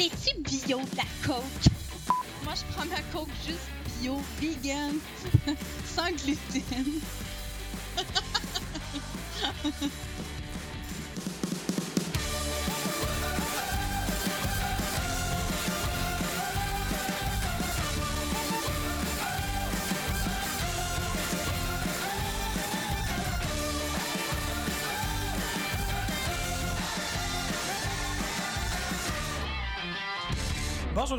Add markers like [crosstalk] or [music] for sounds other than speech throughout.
C'est-tu bio la coke? Moi, je prends ma coke juste bio, vegan, [laughs] sans gluten. [laughs]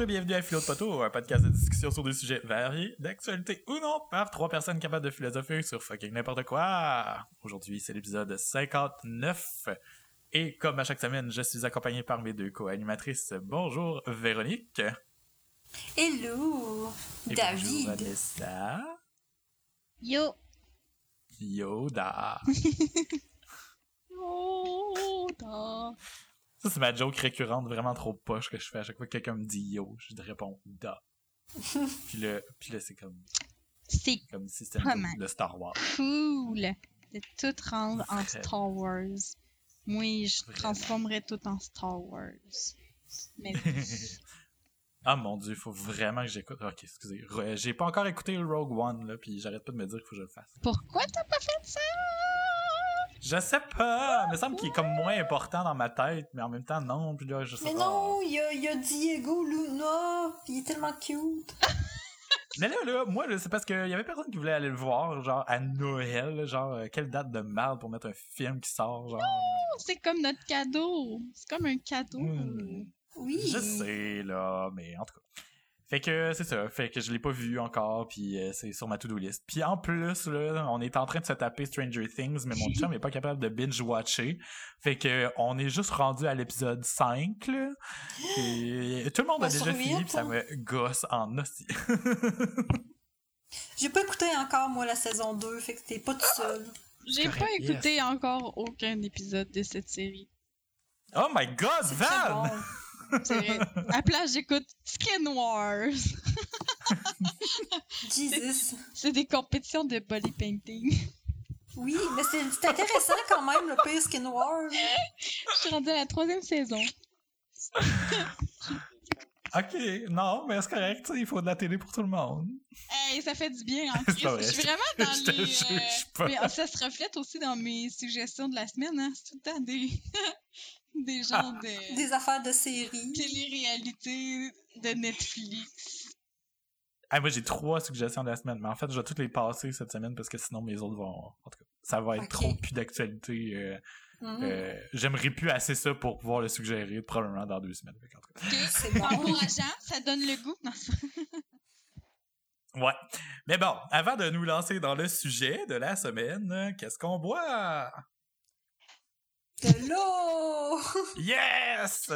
Bonjour et bienvenue à Philo de Poteau, un podcast de discussion sur des sujets variés, d'actualité ou non, par trois personnes capables de philosopher sur fucking n'importe quoi. Aujourd'hui, c'est l'épisode 59. Et comme à chaque semaine, je suis accompagné par mes deux co-animatrices. Bonjour Véronique. Hello, Et David. Bonjour Vanessa. Yo! Yoda. [laughs] Yoda. Ça, c'est ma joke récurrente vraiment trop poche que je fais à chaque fois que quelqu'un me dit yo, je réponds da. [laughs] puis là, puis là c'est comme, C'est comme si c'était de Star Wars. cool de tout rendre en. Star Wars. Moi, je Vraiment. transformerais tout en Star Wars. Mais [laughs] Ah mon dieu, faut vraiment que j'écoute. Ok, excusez. J'ai pas encore écouté le Rogue One, là, puis j'arrête pas de me dire qu'il faut que je le fasse. pourquoi t'as pas fait ça? Je sais pas! Il me semble qu'il est comme moins important dans ma tête, mais en même temps, non. Puis là, je sais Mais pas. non, il y a, il y a Diego Luna, il est tellement cute. [laughs] Mais là, là, moi, là, c'est parce qu'il y avait personne qui voulait aller le voir, genre, à Noël, là, genre, euh, quelle date de merde pour mettre un film qui sort, genre. C'est comme notre cadeau. C'est comme un cadeau. Hmm. Oui. Je sais, là, mais en tout cas. Fait que c'est ça, fait que je l'ai pas vu encore, puis euh, c'est sur ma to-do list. Puis en plus, là, on est en train de se taper Stranger Things, mais mon [laughs] chum est pas capable de binge-watcher. Fait que on est juste rendu à l'épisode 5, là. Et tout le monde a Ben, déjà fini, ça hein? me gosse en hostie. [laughs] J'ai pas écouté encore, moi, la saison 2, fait que t'es pas tout seul. J'ai pas écouté encore aucun épisode de cette série. oh my god, Van! [laughs] vrai. À la place, j'écoute Skin Wars. [laughs] Jesus. C'est des compétitions de body painting. Oui, mais c'est intéressant quand même, le pire Skin Wars. Je suis rendue à la troisième saison. [laughs] Ok, non, mais c'est correct, tu sais, il faut de la télé pour tout le monde. Hey, ça fait du bien en [laughs] Christ. vrai, Je suis vraiment dans je te les. euh, pas. mais ça se reflète aussi dans mes suggestions de la semaine. Hein? C'est tout le temps des. Des genres de. Des affaires de série. télé-réalités de Netflix. Ah, moi, j'ai trois suggestions de la semaine, mais en fait, je vais toutes les passer cette semaine parce que sinon, mes autres vont. En tout cas, ça va être trop plus d'actualité. euh, Mhm. euh, J'aimerais plus assez ça pour pouvoir le suggérer, probablement dans deux semaines. Qu'en tout cas. Ok. C'est bon. Encourageant, ça donne le goût. Non, [laughs] Ouais. Mais bon, avant de nous lancer dans le sujet de la semaine, qu'est-ce qu'on boit? De l'eau! [laughs] Yes!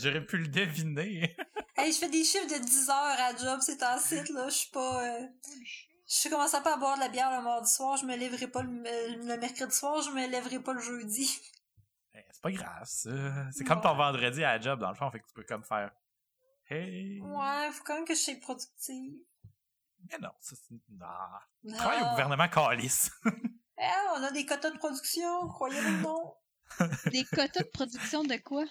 J'aurais pu le deviner. [laughs] Hey, je fais des chiffres de 10 heures à job, c'est en site, là. Je suis pas. euh, Je commence pas à boire de la bière le mardi soir, je me lèverai pas le, le mercredi soir, je me lèverai pas le jeudi. Eh, C'est pas grave, ça. C'est comme ton vendredi à la job, dans le fond, fait que tu peux comme faire. Hey! Ouais, faut quand même que je sois productive. Mais non, ça c'est. Ah. Non. Travaille au gouvernement Calice. [laughs] Eh, on a des quotas de production, croyez-le ou non. Des quotas de production de quoi?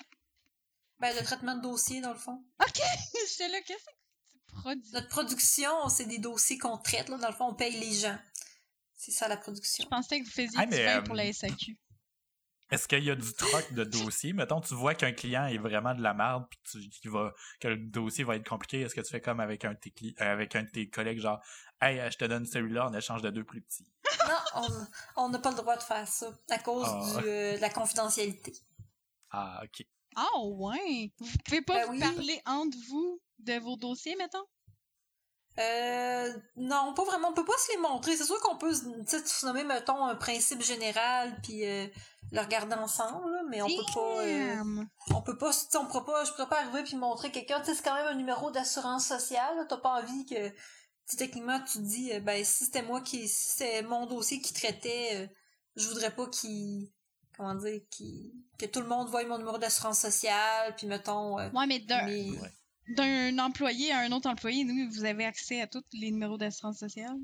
Ben, de traitement de dossier, dans le fond. Ok! [laughs] J'étais là, qu'est-ce que tu produis? Notre production, c'est des dossiers qu'on traite, là. Dans le fond, on paye les gens. C'est ça, la production. Je pensais que vous faisiez Ah, du vin euh, pour la SAQ. Est-ce qu'il y a du troc de [laughs] dossier? Mettons, tu vois qu'un client est vraiment de la merde, puis tu, qu'il va, que le dossier va être compliqué. Est-ce que tu fais comme avec un de tes, cli- euh, avec un de tes collègues, genre, hey, euh, je te donne celui-là en échange de deux plus petits? Non, on- n'a pas le droit de faire ça à cause Ah. du, euh, de la confidentialité. Ah, ok. Ah, ouais! Vous pouvez pas Ben vous oui. parler entre vous de vos dossiers, mettons? Euh, non, pas vraiment. On peut pas se les montrer. C'est sûr qu'on peut tu sais, se nommer, mettons, un principe général, puis euh, le regarder ensemble, là, mais on peut pas. euh, Damn! on peut pas. On pourra pas. Je pourrais pas arriver puis montrer quelqu'un. Tu sais, c'est quand même un numéro d'assurance sociale. T'as pas envie que. Techniquement, tu te dis, euh, ben, si c'était moi qui. Si c'était mon dossier qui traitait, euh, je voudrais pas qu'il. Comment dire, qu'il- que tout le monde voie mon numéro d'assurance sociale, puis mettons. euh, Ouais, mais d'un mes- Ouais. d'un employé à un autre employé, nous, vous avez accès à tous les numéros d'assurance sociale?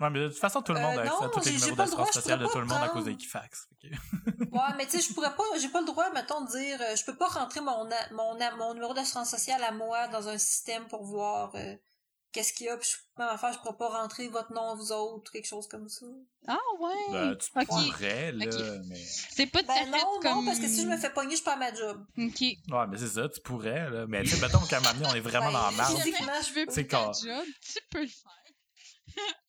Ouais, mais de toute façon, tout le monde Euh, a accès non, à tous les numéros d'assurance sociale de tout le monde à cause d'Equifax. Que- [laughs] Ouais, mais tu sais, je pourrais pas, j'ai pas le droit, mettons, de dire, euh, je peux pas rentrer mon, a- mon, a- mon numéro d'assurance sociale à moi dans un système pour voir euh, qu'est-ce qu'il y a? Puis je, affaire, je pourrais pas rentrer votre nom à vous autres, quelque chose comme ça. Ah ouais. Ben, tu pourrais, là, mais... C'est pas tout à Ben non, comme. non, parce que si je me fais pogner, je perds ma job. Ok. Ouais, mais c'est ça, tu pourrais, là. Mais tu sais, mettons qu'à un moment donné, on est vraiment Ouais. dans la marge. Je veux C'est plus ta job, tu peux le faire.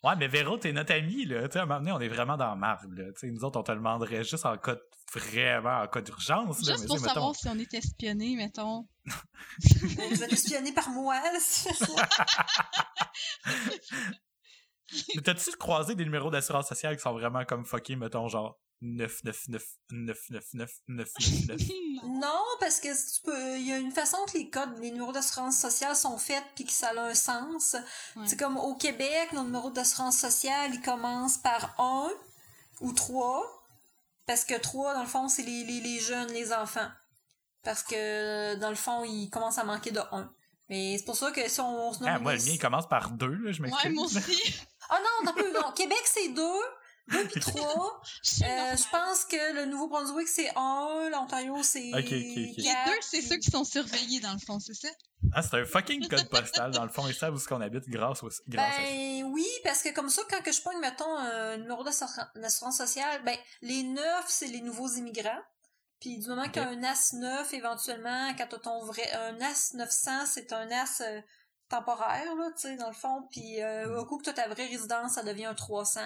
Ouais, mais Véro, t'es notre ami, là. Tu sais, à un moment donné, on est vraiment dans la marge, là. Tu sais, nous autres, on te le demanderait juste en cas de... vraiment en cas d'urgence, là. Juste mais pour sais, mettons- savoir si on est espionné, mettons. Tu vas t'espionner par moi, là. [laughs] Mais t'as-tu croisé des numéros d'assurance sociale qui sont vraiment comme fuckés, mettons, genre 999 999 999 Non, parce que tu peux, il y a une façon que les codes, les numéros d'assurance sociale sont faits puis que ça a un sens. Ouais. C'est comme au Québec, nos numéros d'assurance sociale, ils commencent par 1 ou 3. Parce que 3, dans le fond, c'est les, les, les jeunes, les enfants. Parce que, dans le fond, ils commencent à manquer de 1. Mais c'est pour ça que si on, on se Ah, nomme moi, des- le mien, il commence par 2, là, je m'excuse. Ouais, moi aussi. Ah non, non, plus, non. Québec, c'est 2. 2 puis 3. [laughs] C'est Euh, normal. je pense que le Nouveau-Brunswick, c'est 1. L'Ontario, c'est Ok, ok, ok. Les deux, c'est ceux qui sont surveillés, dans le fond, c'est ça? Ah, c'est un fucking code postal, dans le fond, ils savent où est-ce qu'on habite grâce, au... grâce à ça. Ben oui, parce que comme ça, quand que je pogne, mettons, un numéro d'assur- d'assurance sociale, ben les neufs, c'est les nouveaux immigrants. Puis du moment qu'il y a un as neuf, éventuellement, quand t'as ton vrai... Un as 900, c'est un as euh, temporaire, là, tu sais, dans le fond. Puis euh, Mm. au coup que t'as ta vraie résidence, ça devient un 300.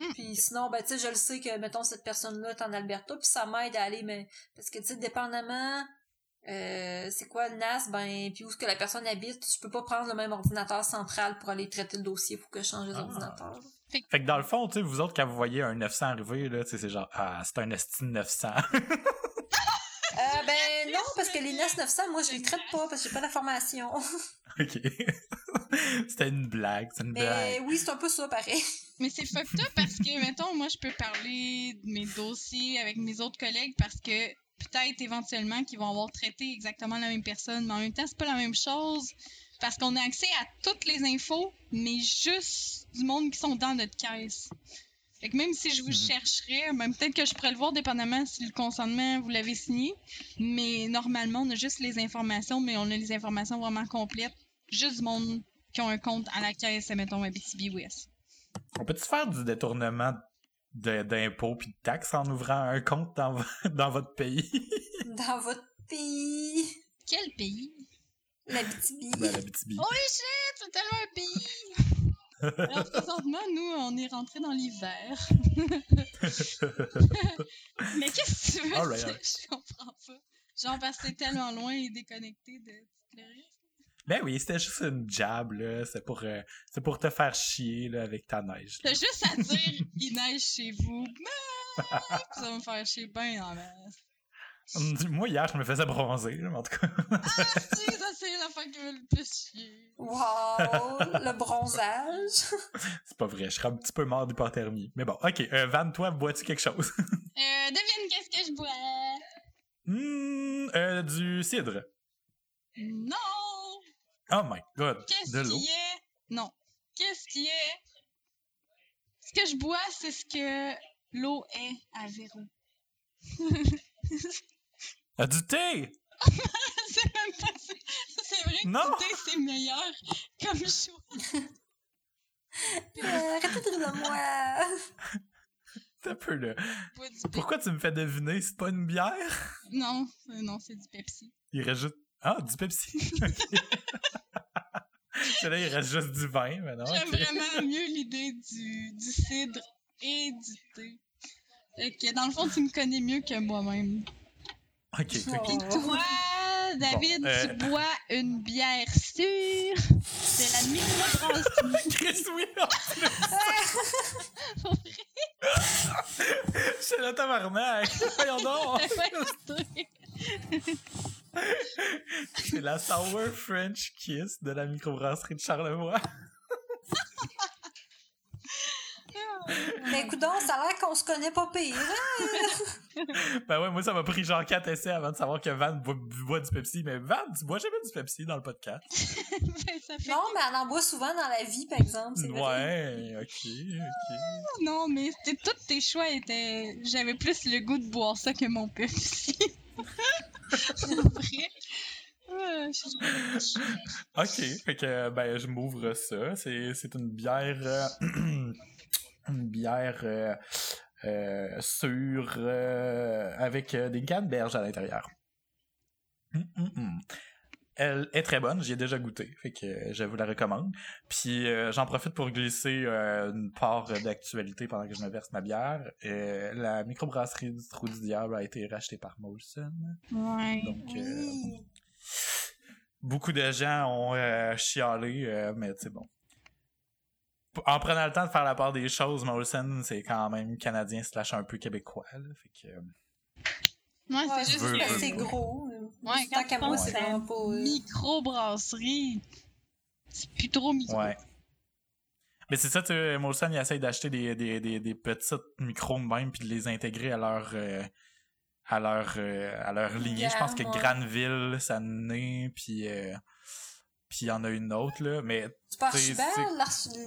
Mm. Puis sinon, ben tu sais, je le sais que, mettons, cette personne-là est en Alberta, puis ça m'aide à aller, mais... Parce que, tu sais, dépendamment... Euh, c'est quoi le NAS? Ben, puis où est-ce que la personne habite? Je peux pas prendre le même ordinateur central pour aller traiter le dossier. Faut que je change les Ah. ordinateurs. Fait que dans le fond, tu sais, vous autres, quand vous voyez un 900 arriver, là, tu sais, c'est genre, ah, c'est un esti 900. [laughs] Euh, ben non, parce que les NAS 900, moi, je les traite pas parce que j'ai pas la formation. [laughs] ok. [laughs] C'était une blague, c'est une Mais blague. oui, c'est un peu ça, pareil. [laughs] Mais c'est fucked up parce que, mettons, moi, je peux parler de mes dossiers avec mes autres collègues parce que peut-être éventuellement qu'ils vont avoir traité exactement la même personne, mais en même temps, c'est pas la même chose parce qu'on a accès à toutes les infos, mais juste du monde qui sont dans notre caisse. Fait que même si je vous Mhm. chercherais, ben peut-être que je pourrais le voir dépendamment si le consentement vous l'avez signé, mais normalement, on a juste les informations, mais on a les informations vraiment complètes. Juste du monde qui ont un compte à la caisse, mettons, Abitibi-Ouest. On peut-tu faire du détournement de- d'impôts puis de taxes en ouvrant un compte dans, [laughs] dans votre pays? [laughs] Dans votre pays, Quel pays? la BTB. ben, la BTB. Holy shit, c'est tellement un pays! Alors, présentement, nous, on est rentré dans l'hiver. [laughs] Mais qu'est-ce que tu veux Alright, dire? Je comprends pas. Genre, parce que t'es tellement loin et déconnecté de tout le reste. Ben oui, c'était juste une jab, là. C'est pour, euh, c'est pour te faire chier, là, avec ta neige. T'as juste à dire, il neige chez vous. Ça va me faire chier ben en masse. Moi, hier, je me faisais bronzer, mais en tout cas. Ah, si, ça, c'est l'affaire qui me le plus chier. Wow, le bronzage. [laughs] c'est pas vrai, je serais un petit peu mort d'hypothermie. Mais bon, ok. Euh, Van, toi, bois-tu quelque chose? [laughs] Euh, devine qu'est-ce que je bois? Hmm, euh, du cidre. Non! Oh my god. Qu'est-ce De l'eau. qui est? Non. Qu'est-ce qui est? Ce que je bois, c'est ce que l'eau est à Véro. [laughs] Ah, du thé! c'est même pas ça. C'est vrai que Non. du thé, c'est meilleur comme choix. Euh, arrêtez de rire de moi. [laughs] T'as un peu, là. Pourquoi tu me fais deviner? C'est pas une bière? Non, euh, non, c'est du Pepsi. Il reste juste. Ah, du Pepsi. [laughs] Ok. [laughs] C'est là, il reste juste du vin, maintenant. J'aime vraiment mieux l'idée du, du cidre et du thé. Fait que dans le fond, tu me connais mieux que moi-même. Ok, ok. Oh. Toi, David, Bon, euh, tu bois une bière sûre de la microbrasserie. [laughs] Chris, [laughs] oui, plus. C'est le tabarnak. Voyons donc. [laughs] C'est la Sour French Kiss de la microbrasserie de Charlevoix. Mais écoute donc, ça a l'air qu'on se connaît pas pire. Hein? [laughs] ben ouais, moi, ça m'a pris genre 4 essais avant de savoir que Van boit, boit du Pepsi. Mais Van, tu bois jamais du Pepsi dans le podcast? [laughs] Ben, ça fait Non, mais elle en boit souvent dans la vie, par exemple. c'est vrai. Ouais, ok, ok. Non, mais tous tes choix étaient. J'avais plus le goût de boire ça que mon Pepsi. Après. Ah, je- Ok, fait que ben je m'ouvre ça. C'est c'est une bière euh, [clears throat] une bière euh, euh, sûre euh, avec des canneberges à l'intérieur. Hum, hum, hum. Elle est très bonne, j'y ai déjà goûté, fait que je vous la recommande. Puis j'en profite pour glisser une part d'actualité pendant que je me verse ma bière. La microbrasserie du Trou du Diable a été rachetée par Molson. Ouais. Donc Oui. beaucoup de gens ont euh, chialé, euh, mais c'est bon. En prenant le temps de faire la part des choses, Molson, c'est quand même canadien slash un peu québécois. Là, fait que, euh, Ouais, Ouais, c'est juste veux, que c'est gros. Ouais, quand moi, c'est vraiment euh, microbrasserie, c'est plus trop micro. ouais. Mais c'est ça, tu sais, Molson, ils essayent d'acheter des, des, des, des petites micros de même puis de les intégrer à leur euh, à leur euh, à leur lignée. Je pense que. Granville, ça naît, puis euh, puis il y en a une autre là, mais C'est pas Archibald,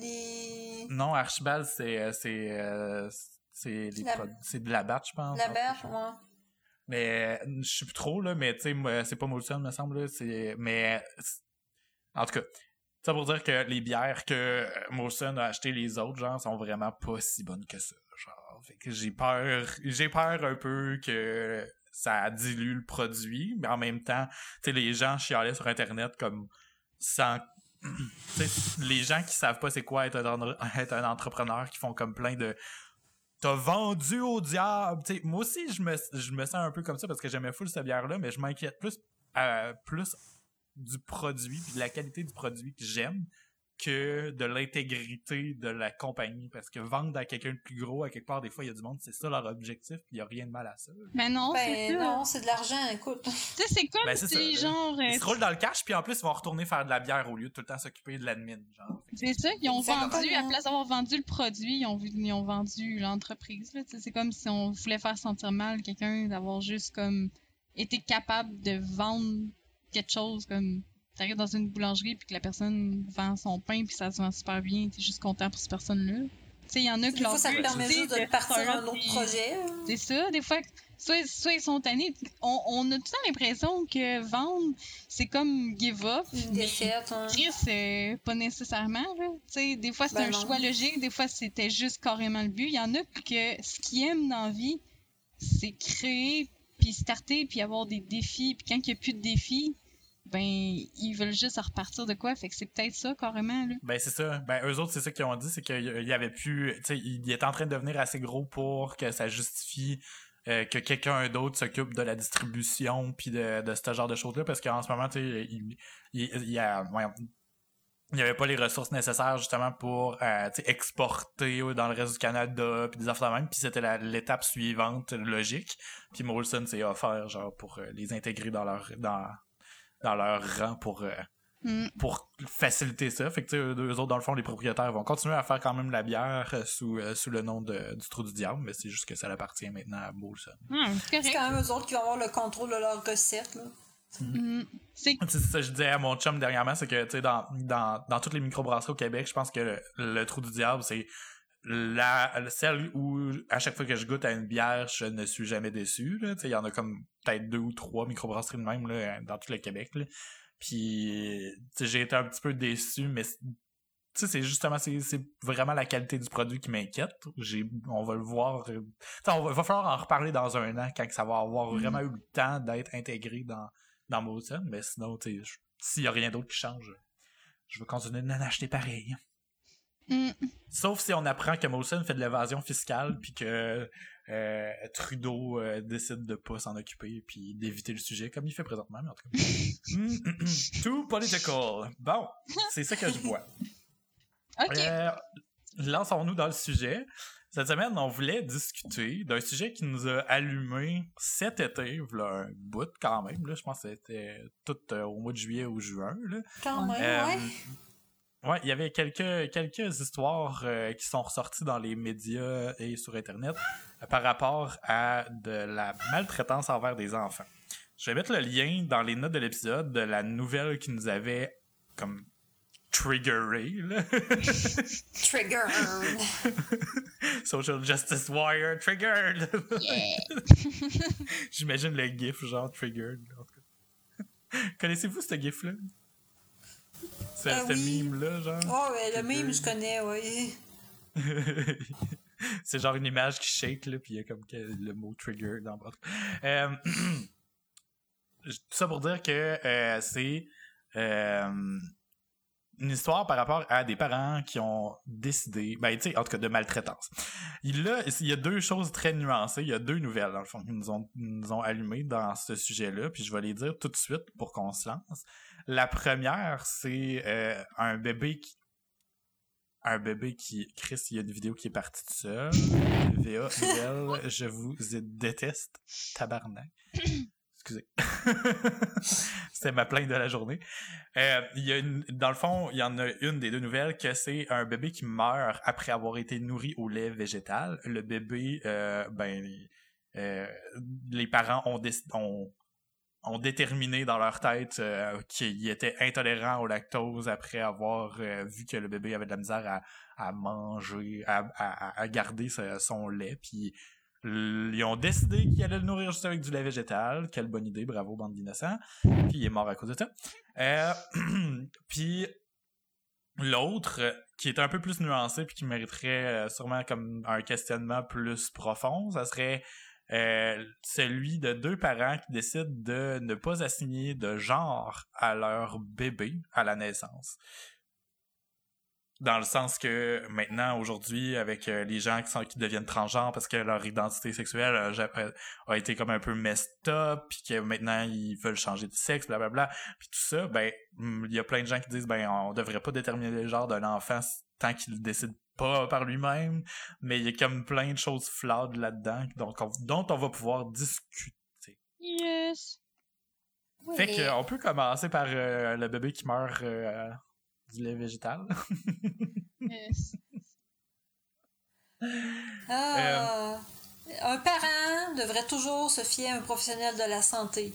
les. non, Archibald, c'est euh, c'est euh, La- de la batte, je pense. La chose. ouais. Mais euh, je sais plus trop, là, mais tu sais, c'est pas Molson, me semble, c'est... Mais, c'est- en tout cas, ça pour dire que les bières que euh, Molson a achetées les autres, genre, sont vraiment pas si bonnes que ça, genre. Fait que j'ai peur, j'ai peur un peu que ça dilue le produit, mais en même temps, tu sais, les gens chialaient sur Internet comme sans... les gens qui savent pas c'est quoi être un, être un entrepreneur, qui font comme plein de t'as vendu au diable. Moi aussi, je me, je me sens un peu comme ça parce que j'aimais full cette bière-là, mais je m'inquiète plus, euh, plus du produit puis de la qualité du produit que j'aime que de l'intégrité de la compagnie. Parce que vendre à quelqu'un de plus gros, à quelque part, des fois, il y a du monde, c'est ça leur objectif, puis il y a rien de mal à ça. Mais non, c'est Ben non, c'est de l'argent, écoute. Tu sais, c'est comme Ben, c'est si, ça. genre, Ils euh, se roulent dans le cash, puis en plus, ils vont retourner faire de la bière au lieu de tout le temps s'occuper de l'admin. Genre. c'est ça, ils ont vendu, à place d'avoir vendu le produit, ils ont, ils ont vendu l'entreprise. là. C'est comme si on voulait faire sentir mal quelqu'un d'avoir juste comme été capable de vendre quelque chose comme t'arrives dans une boulangerie puis que la personne vend son pain puis ça se vend super bien, t'es juste content pour cette personne-là. Tu sais, il y en a que fois, leur ça te permet juste de partir start-up, un autre projet. hein. C'est ça, des fois, soit, soit ils sont tannés. On, on a tout le temps l'impression que vendre, c'est comme give up. Une défaite. hein. Chris, pas nécessairement. Là. Tu sais, des fois, c'est Ben un non. choix logique, des fois, c'était juste carrément le but. Il y en a que ce qu'ils aiment dans la vie, c'est créer, puis starter, puis avoir des défis. Puis quand il n'y a plus de défis, ben, ils veulent juste repartir de quoi? Fait que c'est peut-être ça, carrément. Là. Ben c'est ça. Ben eux autres, c'est ça qu'ils ont dit, c'est qu'il y avait plus. Tu sais, il est en train de devenir assez gros pour que ça justifie euh, que quelqu'un d'autre s'occupe de la distribution puis de, de ce genre de choses-là, parce qu'en ce moment, tu sais, il, y a. voyons, il n'y avait pas les ressources nécessaires justement pour euh, exporter dans le reste du Canada puis des affaires de même puis c'était l'étape suivante logique puis Molson s'est offert genre pour euh, les intégrer dans leur dans dans leur rang pour euh, Mm. pour faciliter ça. Fait que, tu sais, eux, eux autres, dans le fond, les propriétaires vont continuer à faire quand même la bière euh, sous, euh, sous le nom de, du Trou du Diable, mais c'est juste que ça appartient maintenant à Molson. Ah, c'est quand même eux autres qui vont avoir le contrôle de leur recette. Là. Mm. C'est Tu sais, [laughs] C'est ça que je disais à mon chum dernièrement, c'est que, tu sais, dans, dans, dans toutes les microbrasseries au Québec, je pense que le, le Trou du Diable, c'est la celle où à chaque fois que je goûte à une bière, je ne suis jamais déçu. Il y en a comme peut-être deux ou trois microbrasseries de même là, dans tout le Québec. là. Puis j'ai été un petit peu déçu, mais c'est- justement c'est vraiment la qualité du produit qui m'inquiète. On va le voir. euh, tu sais, on va, va falloir en reparler dans un an quand ça va avoir Mhm. vraiment eu le temps d'être intégré dans dans Molson, mais sinon s'il y a rien d'autre qui change, je vais continuer d'en acheter pareil. Mm. Sauf si on apprend que Molson fait de l'évasion fiscale puis que euh, Trudeau euh, décide de pas s'en occuper puis d'éviter le sujet comme il fait présentement, mais en tout cas. [laughs] Mm, mm. Too political. Bon, c'est ça que je vois. [laughs] OK. Euh, Lançons-nous dans le sujet. Cette semaine, on voulait discuter d'un sujet qui nous a allumé cet été, voilà un bout quand même. Là, je pense que c'était tout euh, au mois de juillet ou juin. Là. Quand même, ouais. Ouais, il y avait quelques, quelques histoires euh, qui sont ressorties dans les médias et sur Internet euh, par rapport à de la maltraitance envers des enfants. Je vais mettre le lien dans les notes de l'épisode de la nouvelle qui nous avait comme triggeré. [laughs] Triggered. [laughs] Social Justice Warrior triggered. [laughs] J'imagine le gif genre triggered. Connaissez-vous ce gif-là? Ce, Euh, ce oui. meme-là, genre? Oh, ouais, le meme, je connais, oui. [laughs] c'est genre une image qui shake, là, puis il y a comme que le mot trigger dans bas. Euh, [clears throat] tout ça pour dire que euh, c'est euh, une histoire par rapport à des parents qui ont décidé, ben, tu sais, en tout cas, de maltraitance. Il, là, il y a deux choses très nuancées, il y a deux nouvelles, dans le fond, qui nous ont, nous ont allumés dans ce sujet-là, puis je vais les dire tout de suite pour qu'on se lance. La première, c'est euh, un bébé qui un bébé qui. Chris, il y a une vidéo qui est partie de seul. VA, nouvelle, je vous déteste. Tabarnak. [clears throat] Excusez. [laughs] C'était ma plainte de la journée. Euh, il y a une, dans le fond, il y en a une des deux nouvelles que c'est un bébé qui meurt après avoir été nourri au lait végétal. Le bébé, euh, ben, euh, les parents ont, ont, ont déterminé dans leur tête euh, qu'il était intolérant au lactose après avoir euh, vu que le bébé avait de la misère à, à manger, à, à, garder son lait. Puis ils ont décidé qu'il allait le nourrir juste avec du lait végétal. Quelle bonne idée, bravo, bande d'innocents. Puis il est mort à cause de ça. Euh, [clears throat] puis l'autre, qui est un peu plus nuancé puis qui mériterait euh, sûrement comme un questionnement plus profond, ça serait euh, celui de deux parents qui décident de ne pas assigner de genre à leur bébé à la naissance. Dans le sens que maintenant, aujourd'hui, avec euh, les gens qui, sont, qui deviennent transgenres parce que leur identité sexuelle euh, a été comme un peu messed up, puis que maintenant ils veulent changer de sexe, blablabla, puis tout ça, ben, hum, il y a plein de gens qui disent, ben, on devrait pas déterminer le genre d'un enfant tant qu'il décide pas par lui-même, mais il y a comme plein de choses flawed là-dedans, donc on- dont on va pouvoir discuter. Yes. Fait mais- que, on peut commencer par euh, le bébé qui meurt euh, du lait végétal. [laughs] Yes. Ah, Un parent devrait toujours se fier à un professionnel de la santé.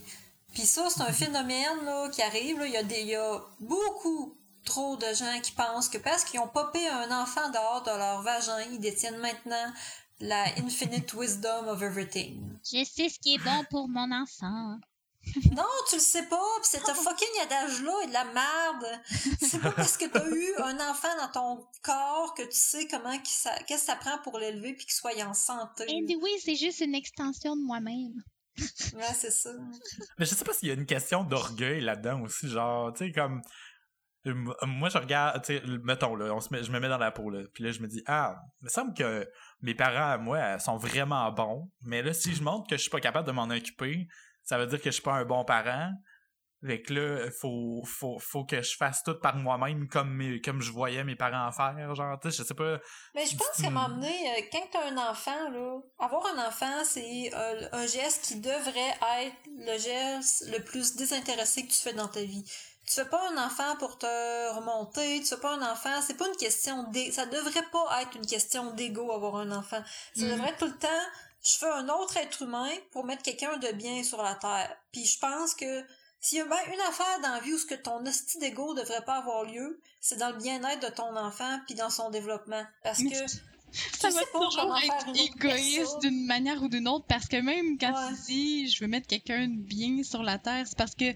Puis ça, c'est un phénomène là, qui arrive. là. Il, y a des, il y a beaucoup trop de gens qui pensent que parce qu'ils ont popé un enfant dehors de leur vagin, ils détiennent maintenant la infinite [laughs] wisdom of everything. Je sais ce qui est bon pour mon enfant. [laughs] Non, tu le sais pas, pis c'est un fucking adage-là et de la merde. C'est pas parce que t'as eu un enfant dans ton corps que tu sais comment qu'est-ce que ça prend pour l'élever puis qu'il soit en santé. oui, c'est juste une extension de moi-même. Ouais, c'est ça. Mais je sais pas s'il y a une question d'orgueil là-dedans aussi, genre, tu sais, comme. Euh, Moi, je regarde, tu sais, mettons, là, on se met, je me mets dans la peau, là, puis là, je me dis, ah, il me semble que mes parents, à moi, sont vraiment bons, mais là, si je montre que je suis pas capable de m'en occuper, ça veut dire que je suis pas un bon parent. Fait que là, faut, faut, faut que je fasse tout par moi-même comme, mes- comme je voyais mes parents faire, genre, tu sais, je sais pas. Mais je pense qu'à un moment donné, euh, quand t'as un enfant, là, avoir un enfant, c'est euh, un geste qui devrait être le geste le plus désintéressé que tu fais dans ta vie. Tu fais pas un enfant pour te remonter, tu fais pas un enfant, c'est pas une question d'ego, ça devrait pas être une question d'ego avoir un enfant. Ça Mhm. devrait être tout le temps, je fais un autre être humain pour mettre quelqu'un de bien sur la terre. Puis je pense que s'il y a bien une affaire dans la vie où ce que ton hostie d'ego devrait pas avoir lieu, c'est dans le bien-être de ton enfant puis dans son développement. Parce que Ça va toujours être égoïste d'une manière ou d'une autre parce que même quand Ouais. tu dis je veux mettre quelqu'un de bien sur la terre, c'est parce que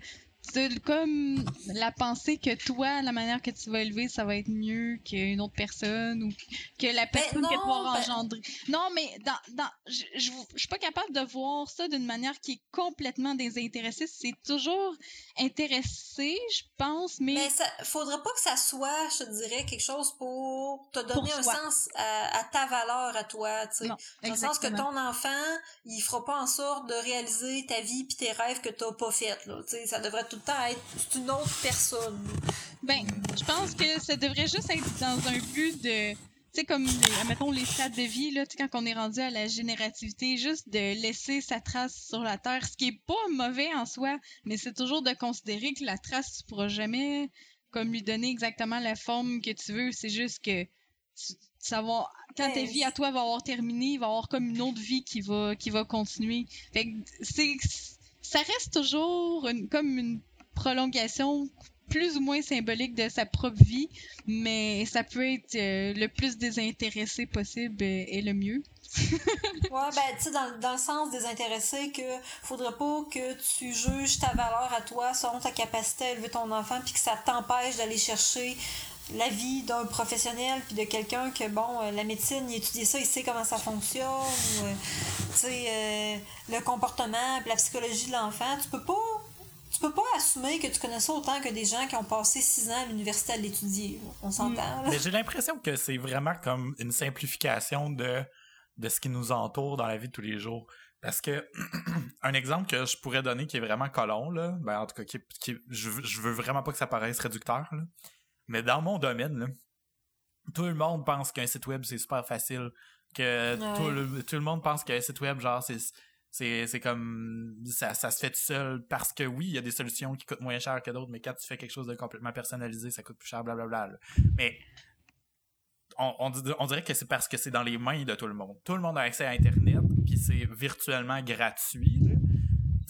comme la pensée que toi, la manière que tu vas élever, ça va être mieux qu'une autre personne ou que la personne que tu Ben vas ben- engendrer. Non, mais dans, dans, je, je, je suis pas capable de voir ça d'une manière qui est complètement désintéressée. C'est toujours intéressé, je pense, mais, Mais ça faudrait pas que ça soit, je te dirais, quelque chose pour te donner Pour un sens à, à ta valeur à toi, tu sais. Non, Dans le sens que ton enfant, il fera pas en sorte de réaliser ta vie puis tes rêves que t'as pas fait, là. Tu sais, ça devrait le temps être c'est une autre personne. Ben, je pense que ça devrait juste être dans un but de. Tu sais, comme, les, mettons, les stades de vie, là, quand on est rendu à la générativité, juste de laisser sa trace sur la Terre, ce qui est pas mauvais en soi, mais c'est toujours de considérer que la trace, tu pourras jamais comme lui donner exactement la forme que tu veux. C'est juste que ça va, quand ta vie à toi va avoir terminé, il va y avoir comme une autre vie qui va, qui va continuer. Fait que c'est, ça reste toujours comme une prolongation plus ou moins symbolique de sa propre vie, mais ça peut être euh, le plus désintéressé possible euh, et le mieux. [laughs] ouais, ben, tu sais, dans, le sens désintéressé, que faudrait pas que tu juges ta valeur à toi selon ta capacité à élever ton enfant, puis que ça t'empêche d'aller chercher la vie d'un professionnel puis de quelqu'un que bon euh, la médecine il étudie ça il sait comment ça fonctionne tu sais le comportement la psychologie de l'enfant tu peux pas tu peux pas assumer que tu connais ça autant que des gens qui ont passé six ans à l'université à l'étudier. On s'entend. Mais j'ai l'impression que c'est vraiment comme une simplification de, de ce qui nous entoure dans la vie de tous les jours. Parce que [clears throat] un exemple que je pourrais donner qui est vraiment colon, là, ben en tout cas, qui, je, je, veux vraiment pas que ça paraisse réducteur, là, mais dans mon domaine, là, tout le monde pense qu'un site web c'est super facile, que tout, le, tout le monde pense qu'un site web genre c'est c'est comme ça, ça se fait tout seul parce que oui, il y a des solutions qui coûtent moins cher que d'autres, mais quand tu fais quelque chose de complètement personnalisé, ça coûte plus cher, blablabla. Mais on, on, dirait que c'est parce que c'est dans les mains de tout le monde. Tout le monde a accès à Internet, puis c'est virtuellement gratuit.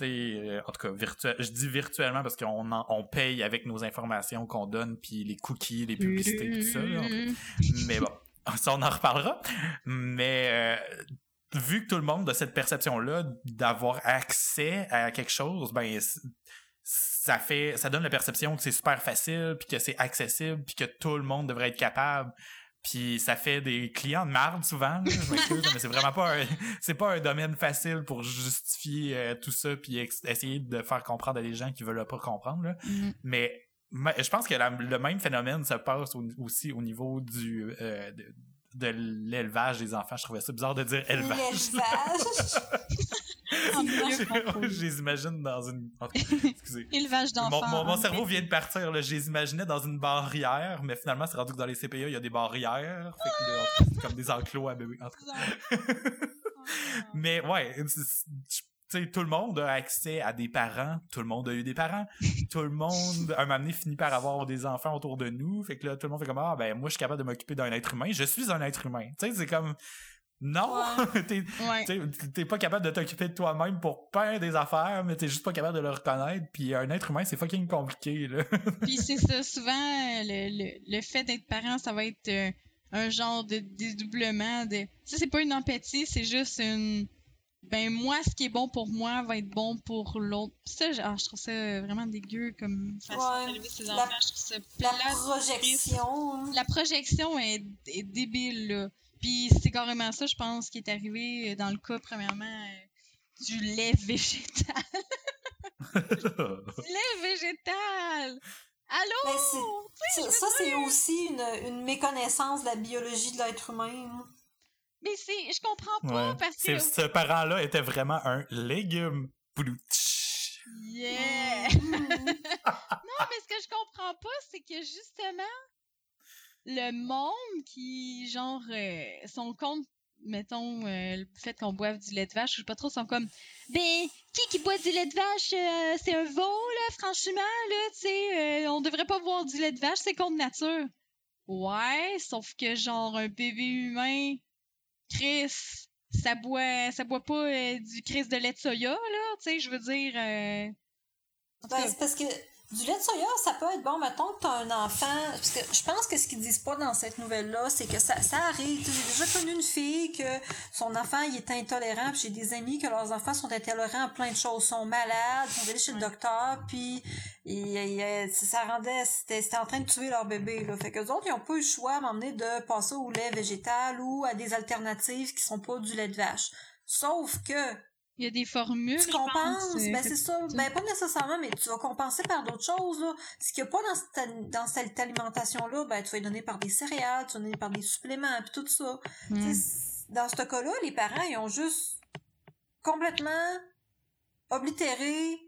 Euh, en tout cas, virtuel, je dis virtuellement parce qu'on on paye avec nos informations qu'on donne, puis les cookies, les publicités, tout ça. mais bon, [laughs] ça on en reparlera. Mais euh, vu que tout le monde a cette perception-là d'avoir accès à quelque chose, ben ça fait ça donne la perception que c'est super facile, puis que c'est accessible, puis que tout le monde devrait être capable. Puis ça fait des clients de marde souvent, je mais c'est vraiment pas un, [laughs] c'est pas un domaine facile pour justifier euh, tout ça puis essayer de faire comprendre à des gens qui veulent pas comprendre. Mm-hmm. Mais je pense que le même phénomène se passe aussi au niveau du euh, de l'élevage des enfants. Je trouvais ça bizarre de dire élevage. L'élevage? [laughs] je les imagine dans une. Excusez. [laughs] Élevage d'enfants. Mon, mon, cerveau vient de partir. Là. Je les imaginais dans une barrière, mais finalement, c'est rendu que dans les CPA, il y a des barrières. Fait que, c'est comme des enclos à bébés. En tout cas. [laughs] mais ouais, sais, tout le monde a accès à des parents, tout le monde a eu des parents, [laughs] tout le monde, un moment donné, finit par avoir des enfants autour de nous, fait que là, tout le monde fait comme, ah, ben, moi, je suis capable de m'occuper d'un être humain, je suis un être humain. Tu sais, c'est comme, non, [laughs] t'es pas capable de t'occuper de toi-même pour peindre des affaires, mais t'es juste pas capable de le reconnaître. Puis un être humain, c'est fucking compliqué. Là. [laughs] puis c'est ça, souvent, le, le, le fait d'être parent, ça va être euh, un genre de dédoublement. De... Ça, c'est pas une empathie, c'est juste une ben moi, ce qui est bon pour moi va être bon pour l'autre. Ça, je, ah, je trouve ça vraiment dégueu comme façon d'élever ses enfants. La, je trouve ça La projection. La projection est, est débile, là. Puis c'est carrément ça, je pense, qui est arrivé dans le cas, premièrement, euh, du lait végétal. [laughs] [laughs] lait végétal! Allô? Ben, ça, c'est aussi une, une méconnaissance de la biologie de l'être humain. Mais c'est, je comprends pas parce que. Ce parent-là était vraiment un légume. Yeah! [laughs] non, mais ce que je comprends pas, c'est que justement, le monde qui, genre, euh, son compte, mettons, euh, le fait qu'on boive du lait de vache, je sais pas trop, sont comme, ben, qui qui boit du lait de vache, euh, c'est un veau, là, franchement, là, tu sais, on devrait pas boire du lait de vache, c'est contre nature. Ouais, sauf que, genre, un bébé humain Chris, ça boit, ça boit pas euh, du Chris de lait de soya, là, tu sais, je veux dire. Euh... Parce que du lait de soya, ça peut être bon, mettons que t'as un enfant. Parce que je pense que ce qu'ils disent pas dans cette nouvelle-là, c'est que ça, ça arrive. J'ai déjà connu une fille que son enfant il est intolérant, puis j'ai des amis que leurs enfants sont intolérants à plein de choses, sont malades, sont allés chez le docteur, puis et, ça rendait. C'était en train de tuer leur bébé. Là. Fait que autres, ils ont pas eu le choix à m'emmener de passer au lait végétal ou à des alternatives qui sont pas du lait de vache. Sauf que il y a des formules. Tu compenses, ben c'est ça. Ben pas nécessairement, mais tu vas compenser par d'autres choses. Là. Ce qu'il n'y a pas dans cette, dans cette alimentation-là, ben tu vas y donner par des céréales, tu vas donner par des suppléments, puis tout ça. Mm. Dans ce cas-là, les parents, ils ont juste complètement oblitéré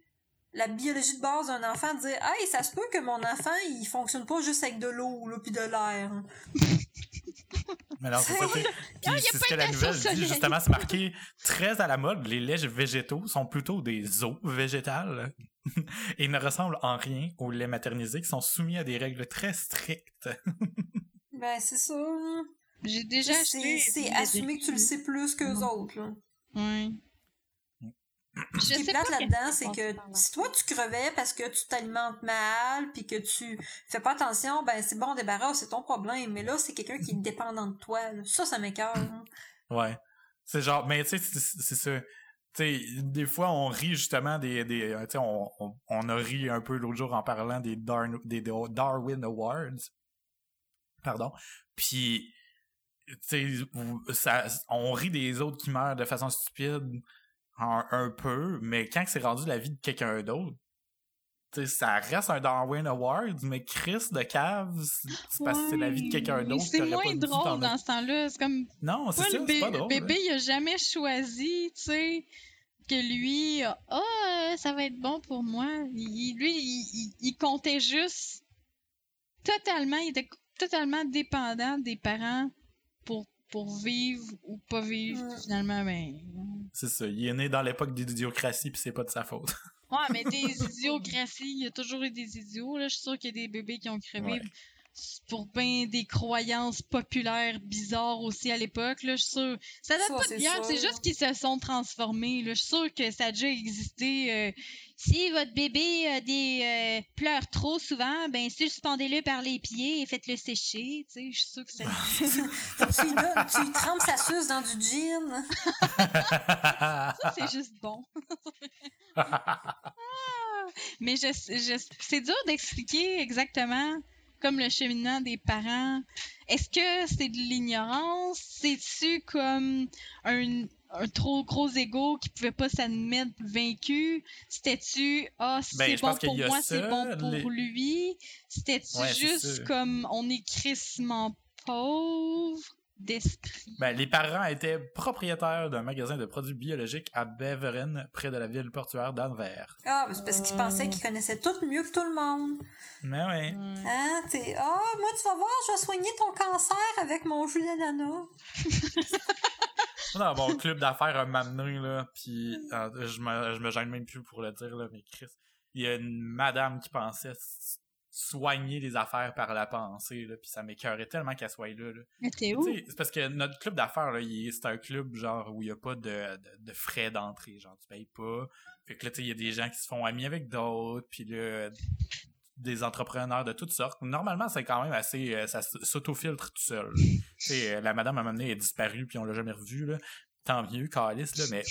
la biologie de base d'un enfant, de dire Hey, ça se peut que mon enfant, il fonctionne pas juste avec de l'eau, là, puis de l'air. [laughs] Mais non, c'est ça, [laughs] c'est ce que la nouvelle dit, justement, c'est marqué très à la mode. Les laits végétaux sont plutôt des eaux végétales [laughs] et ne ressemblent en rien aux laits maternisés qui sont soumis à des règles très strictes. [laughs] Ben, c'est ça. J'ai déjà C'est acheté. c'est des assumer que tu le sais plus qu'eux autres, là. Ouais. Je Ce qui est plate là-dedans, c'est que si toi tu crevais parce que tu t'alimentes mal, puis que tu fais pas attention, ben c'est bon, débarrasse, c'est ton problème. Mais là, c'est quelqu'un qui est [laughs] dépendant de toi. là. Ça, ça m'écoeure. là. Ouais. C'est genre, mais tu sais, c'est ça. Tu sais, des fois, on rit justement des. des euh, tu sais, on, on, on a ri un peu l'autre jour en parlant des, des, des Darwin Awards. Pardon. Puis, tu sais, ça- on rit des autres qui meurent de façon stupide un, un peu, mais quand c'est rendu la vie de quelqu'un d'autre, ça reste un Darwin Awards, mais Chris de cave, c'est parce que c'est la vie de quelqu'un d'autre. C'est moins drôle dans ce temps-là. C'est comme Non, c'est ça, le c'est pas drôle. bébé, il a jamais choisi, tu sais, que lui, ah, euh, ça va être bon pour moi. Il- lui, il, il- il comptait juste totalement, il était totalement dépendant des parents pour, pour vivre ou pas vivre. Finalement, ben. C'est ça. Il est né dans l'époque des idiocraties puis c'est pas de sa faute. Ouais, mais des [laughs] idiocraties, il y a toujours eu des idiots, là. Je suis sûre qu'il y a des bébés qui ont crevé Ouais. Pour bien des croyances populaires bizarres aussi à l'époque, là. Je suis sûre. Ça date Ça, pas d'hier, c'est juste qu'ils se sont transformés, là. Je suis sûre que ça a déjà existé. euh, si votre bébé a des euh, pleure trop souvent, ben suspendez-le par les pieds et faites-le sécher, tu sais. Je suis sûre que ça [laughs] tu, lui donnes- tu lui trempes sa suce dans du gin. Ça, c'est juste bon. [laughs] Ah! Mais je, je- c'est dur d'expliquer exactement comme le cheminement des parents. Est-ce que c'est de l'ignorance? C'est-tu comme un, un trop gros ego qui pouvait pas s'admettre vaincu? C'était-tu ah Ben, c'est je bon pour moi, c'est bon pour les- lui? C'était-tu Ouais, juste comme on est crissement pauvre? D'esprit? Ben, les parents étaient propriétaires d'un magasin de produits biologiques à Beveren, près de la ville portuaire d'Anvers. Ah, ben, c'est parce qu'il pensait qu'il connaissait tout mieux que tout le monde. Mais ouais. Ouais. Hein, t'es, ah, moi, tu vas voir, je vais soigner ton cancer avec mon jus d'ananas. Dans mon club d'affaires un moment donné, là, puis euh, je, me, je me gêne même plus pour le dire, là, mais Chris, il y a une madame qui pensait soigner les affaires par la pensée, là, puis ça m'écœurait tellement qu'elle soit là. là. Mais t'es où? C'est parce que notre club d'affaires, là, c'est un club genre où il n'y a pas de, de, de frais d'entrée, genre tu payes pas. Fait que là, tu sais, il y a des gens qui se font amis avec d'autres, puis là, des entrepreneurs de toutes sortes. Normalement, c'est quand même assez... euh, ça s'autofiltre tout seul. Euh, la madame, à un moment donné, est disparue, puis on l'a jamais revue, là. Tant mieux, Calice, là, mais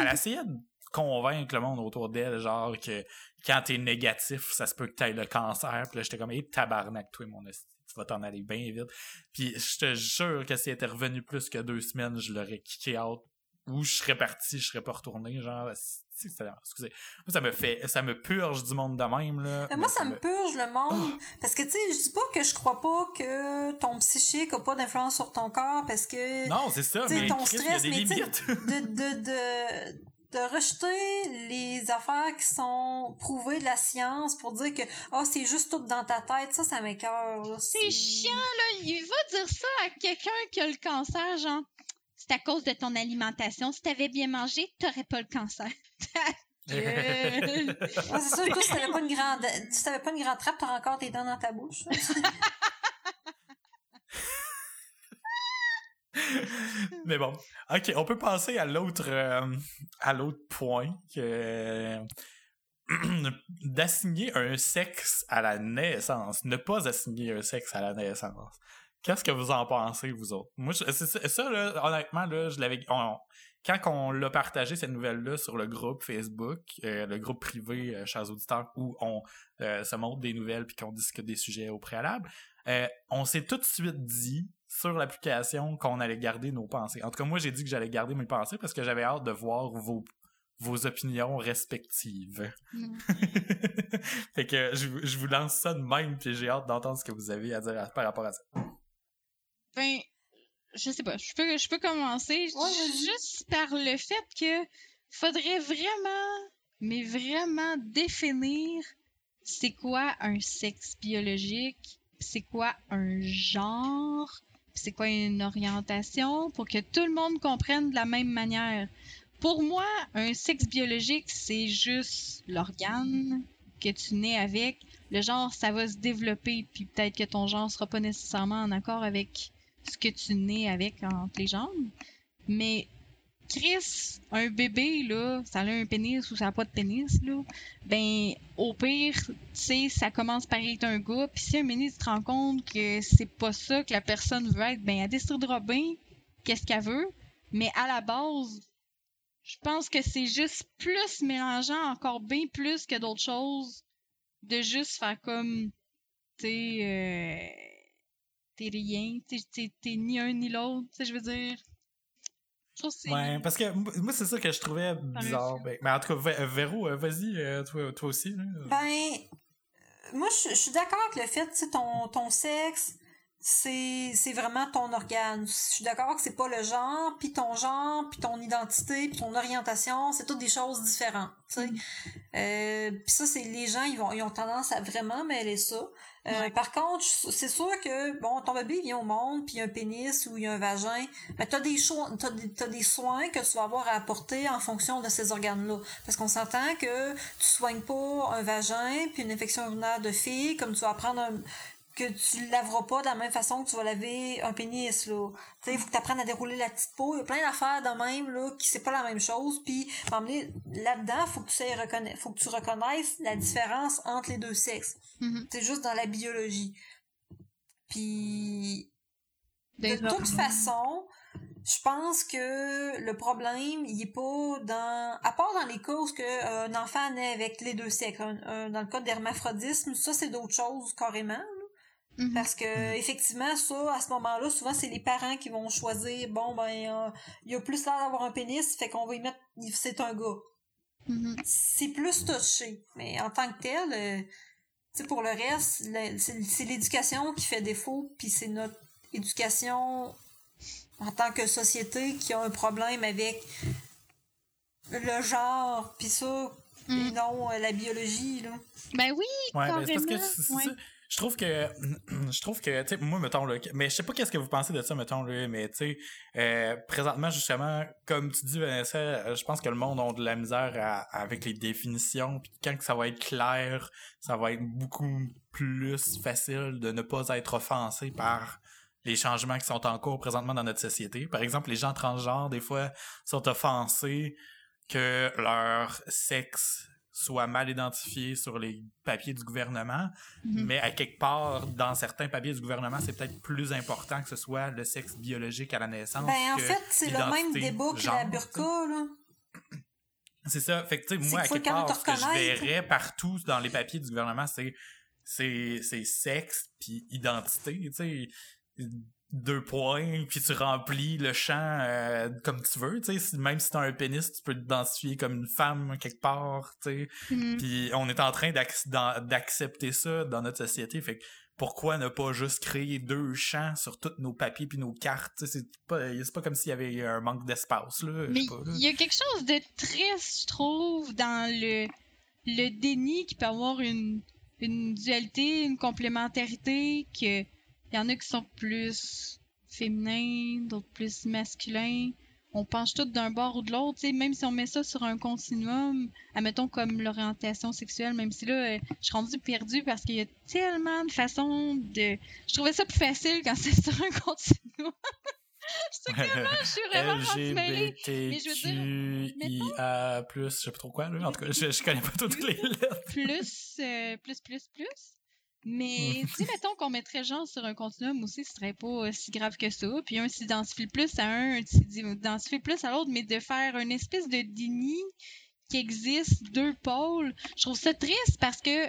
elle essayait de convaincre le monde autour d'elle, genre que quand t'es négatif, ça se peut que t'aies le cancer. Puis là, j'étais comme, hé, tabarnak, toi, mon esti, tu vas t'en aller bien vite. Puis je te jure que si elle était revenue plus que deux semaines, je l'aurais kické out. Ou je serais parti, je serais pas retourné, genre, excusez. Moi, ça me fait, ça me purge du monde de même, là. Mais moi, ça me purge le monde. Parce que, tu sais, je dis pas que je crois pas que ton psychique a pas d'influence sur ton corps parce que Non, c'est ça, mais ton stress, il y a des mais limites. de, de, de rejeter les affaires qui sont prouvées de la science pour dire que oh, c'est juste tout dans ta tête, ça, ça m'écoeure. là. C'est chiant, là. Il va dire ça à quelqu'un qui a le cancer, genre, c'est à cause de ton alimentation. Si t'avais bien mangé, t'aurais pas le cancer. [laughs] Ouais, c'est sûr, toi, si t'avais pas une grande, si t'avais pas une grande trappe, t'aurais encore tes dents dans ta bouche. [laughs] Mais bon, ok, on peut passer à l'autre euh, à l'autre point que [clears throat] d'assigner un sexe à la naissance, ne pas assigner un sexe à la naissance. Qu'est-ce que vous en pensez vous autres? Moi, je- ça, honnêtement là, je l'avais quand on l'a partagé cette nouvelle là sur le groupe Facebook, euh, le groupe privé, euh, chers auditeurs, où on euh, se montre des nouvelles puis qu'on discute des sujets au préalable, euh, on s'est tout de suite dit sur l'application qu'on allait garder nos pensées. En tout cas, moi, j'ai dit que j'allais garder mes pensées parce que j'avais hâte de voir vos, vos opinions respectives. Mm. [laughs] fait que je, vous- je vous lance ça de même, puis j'ai hâte d'entendre ce que vous avez à dire à- par rapport à ça. Ben, je sais pas. Je peux, je peux commencer Ouais, juste par le fait que faudrait vraiment, mais vraiment définir c'est quoi un sexe biologique, c'est quoi un genre, c'est quoi une orientation, pour que tout le monde comprenne de la même manière. Pour moi, un sexe biologique, c'est juste l'organe que tu nais avec. Le genre, ça va se développer, puis peut-être que ton genre sera pas nécessairement en accord avec ce que tu nais avec entre les jambes. Mais Chris, un bébé, là, ça a un pénis ou ça n'a pas de pénis, là, ben, au pire, tu ça commence par être un gars, puis si un ministre te rend compte que c'est pas ça que la personne veut être, ben, elle décidera bien qu'est-ce qu'elle veut, mais à la base, je pense que c'est juste plus mélangeant, encore bien plus que d'autres choses, de juste faire comme, tu sais, euh, t'es rien, t'es ni un ni l'autre, tu sais, je veux dire. Ouais, parce que moi, c'est ça que je trouvais bizarre. Ben, mais en tout cas, Véro, euh, vas-y, euh, toi, toi aussi. Ben, moi, je, suis d'accord avec le fait, tu sais, ton, ton sexe, c'est c'est vraiment ton organe. Je suis d'accord que c'est pas le genre, puis ton genre, puis ton identité, puis ton orientation, c'est toutes des choses différentes, tu sais. Euh, puis ça c'est les gens ils vont ils ont tendance à vraiment mêler ça. Euh, par contre, c'est sûr que bon, ton bébé vient au monde, puis il y a un pénis ou il y a un vagin, mais t'as des choix, t'as des, as des soins que tu vas avoir à apporter en fonction de ces organes-là. Parce qu'on s'entend que tu soignes pas un vagin puis une infection urinaire de fille, comme tu vas prendre un, que tu laveras pas de la même façon que tu vas laver un pénis là. Tu sais, il faut que tu apprennes à dérouler la petite peau, il y a plein d'affaires de même là qui c'est pas la même chose puis là-dedans, faut que tu sais faut que tu reconnaisses la différence entre les deux sexes. Mm-hmm. C'est juste dans la biologie. Puis de toute façon, je pense que le problème, il est pas dans... À part dans les causes qu'un euh, enfant naît avec les deux sexes. dans le cas d'hermaphrodisme, ça, c'est d'autres choses carrément. Mm-hmm. Parce que mm-hmm. effectivement, ça, à ce moment-là, souvent c'est les parents qui vont choisir bon ben euh, il y a plus l'air d'avoir un pénis, fait qu'on va y mettre c'est un gars. Mm-hmm. C'est plus touché. Mais en tant que tel, euh, pour le reste, c'est l'éducation qui fait défaut, puis c'est notre éducation en tant que société qui a un problème avec le genre, puis ça, et mm. non euh, la biologie. Là. Ben oui, ouais, ben, parce que je trouve que [clears throat] je trouve que tu sais moi mettons là mais je sais pas qu'est-ce que vous pensez de ça mettons là mais tu sais euh, présentement justement comme tu dis Vanessa euh, je pense que le monde a de la misère avec les définitions puis quand ça va être clair ça va être beaucoup plus facile de ne pas être offensé par les changements qui sont en cours présentement dans notre société. Par exemple les gens transgenres des fois sont offensés que leur sexe soit mal identifié sur les papiers du gouvernement, mhm. mais à quelque part, dans certains papiers du gouvernement, c'est peut-être plus important que ce soit le sexe biologique à la naissance. Ben, en fait, c'est le même débat que la burqa, là. C'est ça. Fait que, tu sais, moi, à quelque part, ce que je verrais partout dans les papiers du gouvernement, c'est c'est sexe puis identité, tu sais deux points, puis tu remplis le champ euh, comme tu veux, tu sais, même si t'as un pénis, tu peux t'identifier comme une femme quelque part, tu sais. Mm-hmm. Puis on est en train d'accepter ça dans notre société, fait que pourquoi ne pas juste créer deux champs sur tous nos papiers puis nos cartes, c'est pas c'est pas comme s'il y avait un manque d'espace là, Mais il y a quelque chose de triste, je trouve, dans le le déni qui peut avoir une une dualité, une complémentarité que il y en a qui sont plus féminins, d'autres plus masculins. On penche tout d'un bord ou de l'autre, même si on met ça sur un continuum, admettons comme l'orientation sexuelle, même si là, euh, je suis rendue perdue parce qu'il y a tellement de façons de... Je trouvais ça plus facile quand [laughs] c'est sur un continuum. [laughs] je sais que je suis vraiment LGBTQIA+, je sais pas trop quoi, là. En tout cas, je, je connais pas toutes les lettres. plus, euh, plus, plus, plus. Mais si mettons qu'on mettrait genre sur un continuum aussi, ce serait pas si grave que ça. Puis un s'identifie plus à un, un s'identifie plus à l'autre, mais de faire une espèce de déni qui existe deux pôles, je trouve ça triste parce que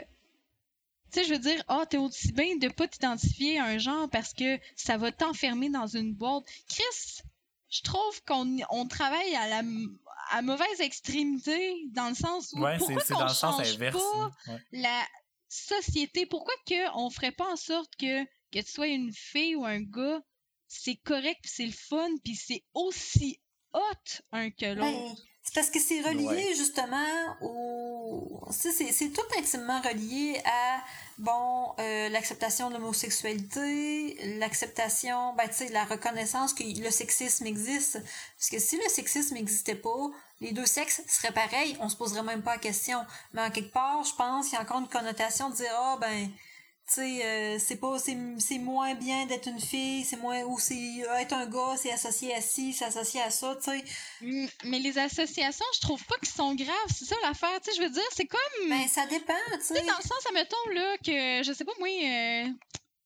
tu sais, je veux dire, ah, oh, t'es aussi bien de pas t'identifier à un genre parce que ça va t'enfermer dans une boîte. Chris, je trouve qu'on on travaille à la à mauvaise extrémité dans le sens où ouais, pourquoi c'est, dans le sens inverse, pas la société, pourquoi que on ferait pas en sorte que, que tu sois une fille ou un gars, c'est correct, puis c'est le fun, puis c'est aussi hot un que ben, l'autre? C'est parce que c'est relié justement au. C'est, tout intimement relié à, bon, euh, l'acceptation de l'homosexualité, l'acceptation, ben, tu sais, la reconnaissance que le sexisme existe. Parce que si le sexisme n'existait pas, les deux sexes seraient pareils, on se poserait même pas la question. Mais en quelque part, je pense qu'il y a encore une connotation de dire, ah, ben, tu sais, euh, c'est pas, c'est, c'est moins bien d'être une fille, c'est moins, ou c'est euh, être un gars, c'est associé à ci, c'est associé à ça, tu sais. Mm, Mais les associations, je trouve pas qu'ils sont graves. C'est ça l'affaire. Tu sais, je veux dire, c'est comme. Ben, ça dépend, tu sais, dans le sens, admettons, là, que, je sais pas, moi, euh,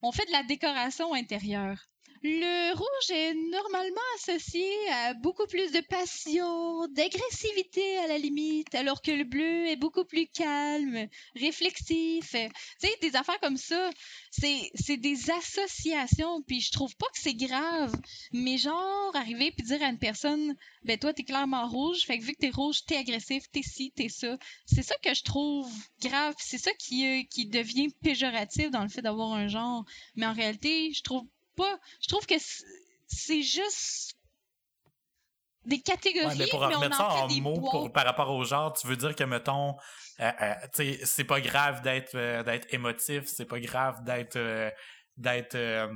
on fait de la décoration intérieure. Le rouge est normalement associé à beaucoup plus de passion, d'agressivité à la limite, alors que le bleu est beaucoup plus calme, réflexif. Tu sais, des affaires comme ça, c'est des associations, puis je trouve pas que c'est grave. Mais genre, arriver puis dire à une personne, ben toi, t'es clairement rouge, fait que vu que t'es rouge, t'es agressif, t'es ci, t'es ça. C'est ça que je trouve grave, c'est ça qui, euh, qui devient péjoratif dans le fait d'avoir un genre. Mais en réalité, je trouve pas. Je trouve que c'est- juste des catégories, Ouais, mais pour mais on remettre en ça en mots pour, par rapport au genre, tu veux dire que, mettons, euh, euh, c'est pas grave d'être euh, d'être émotif, c'est pas grave d'être d'être euh,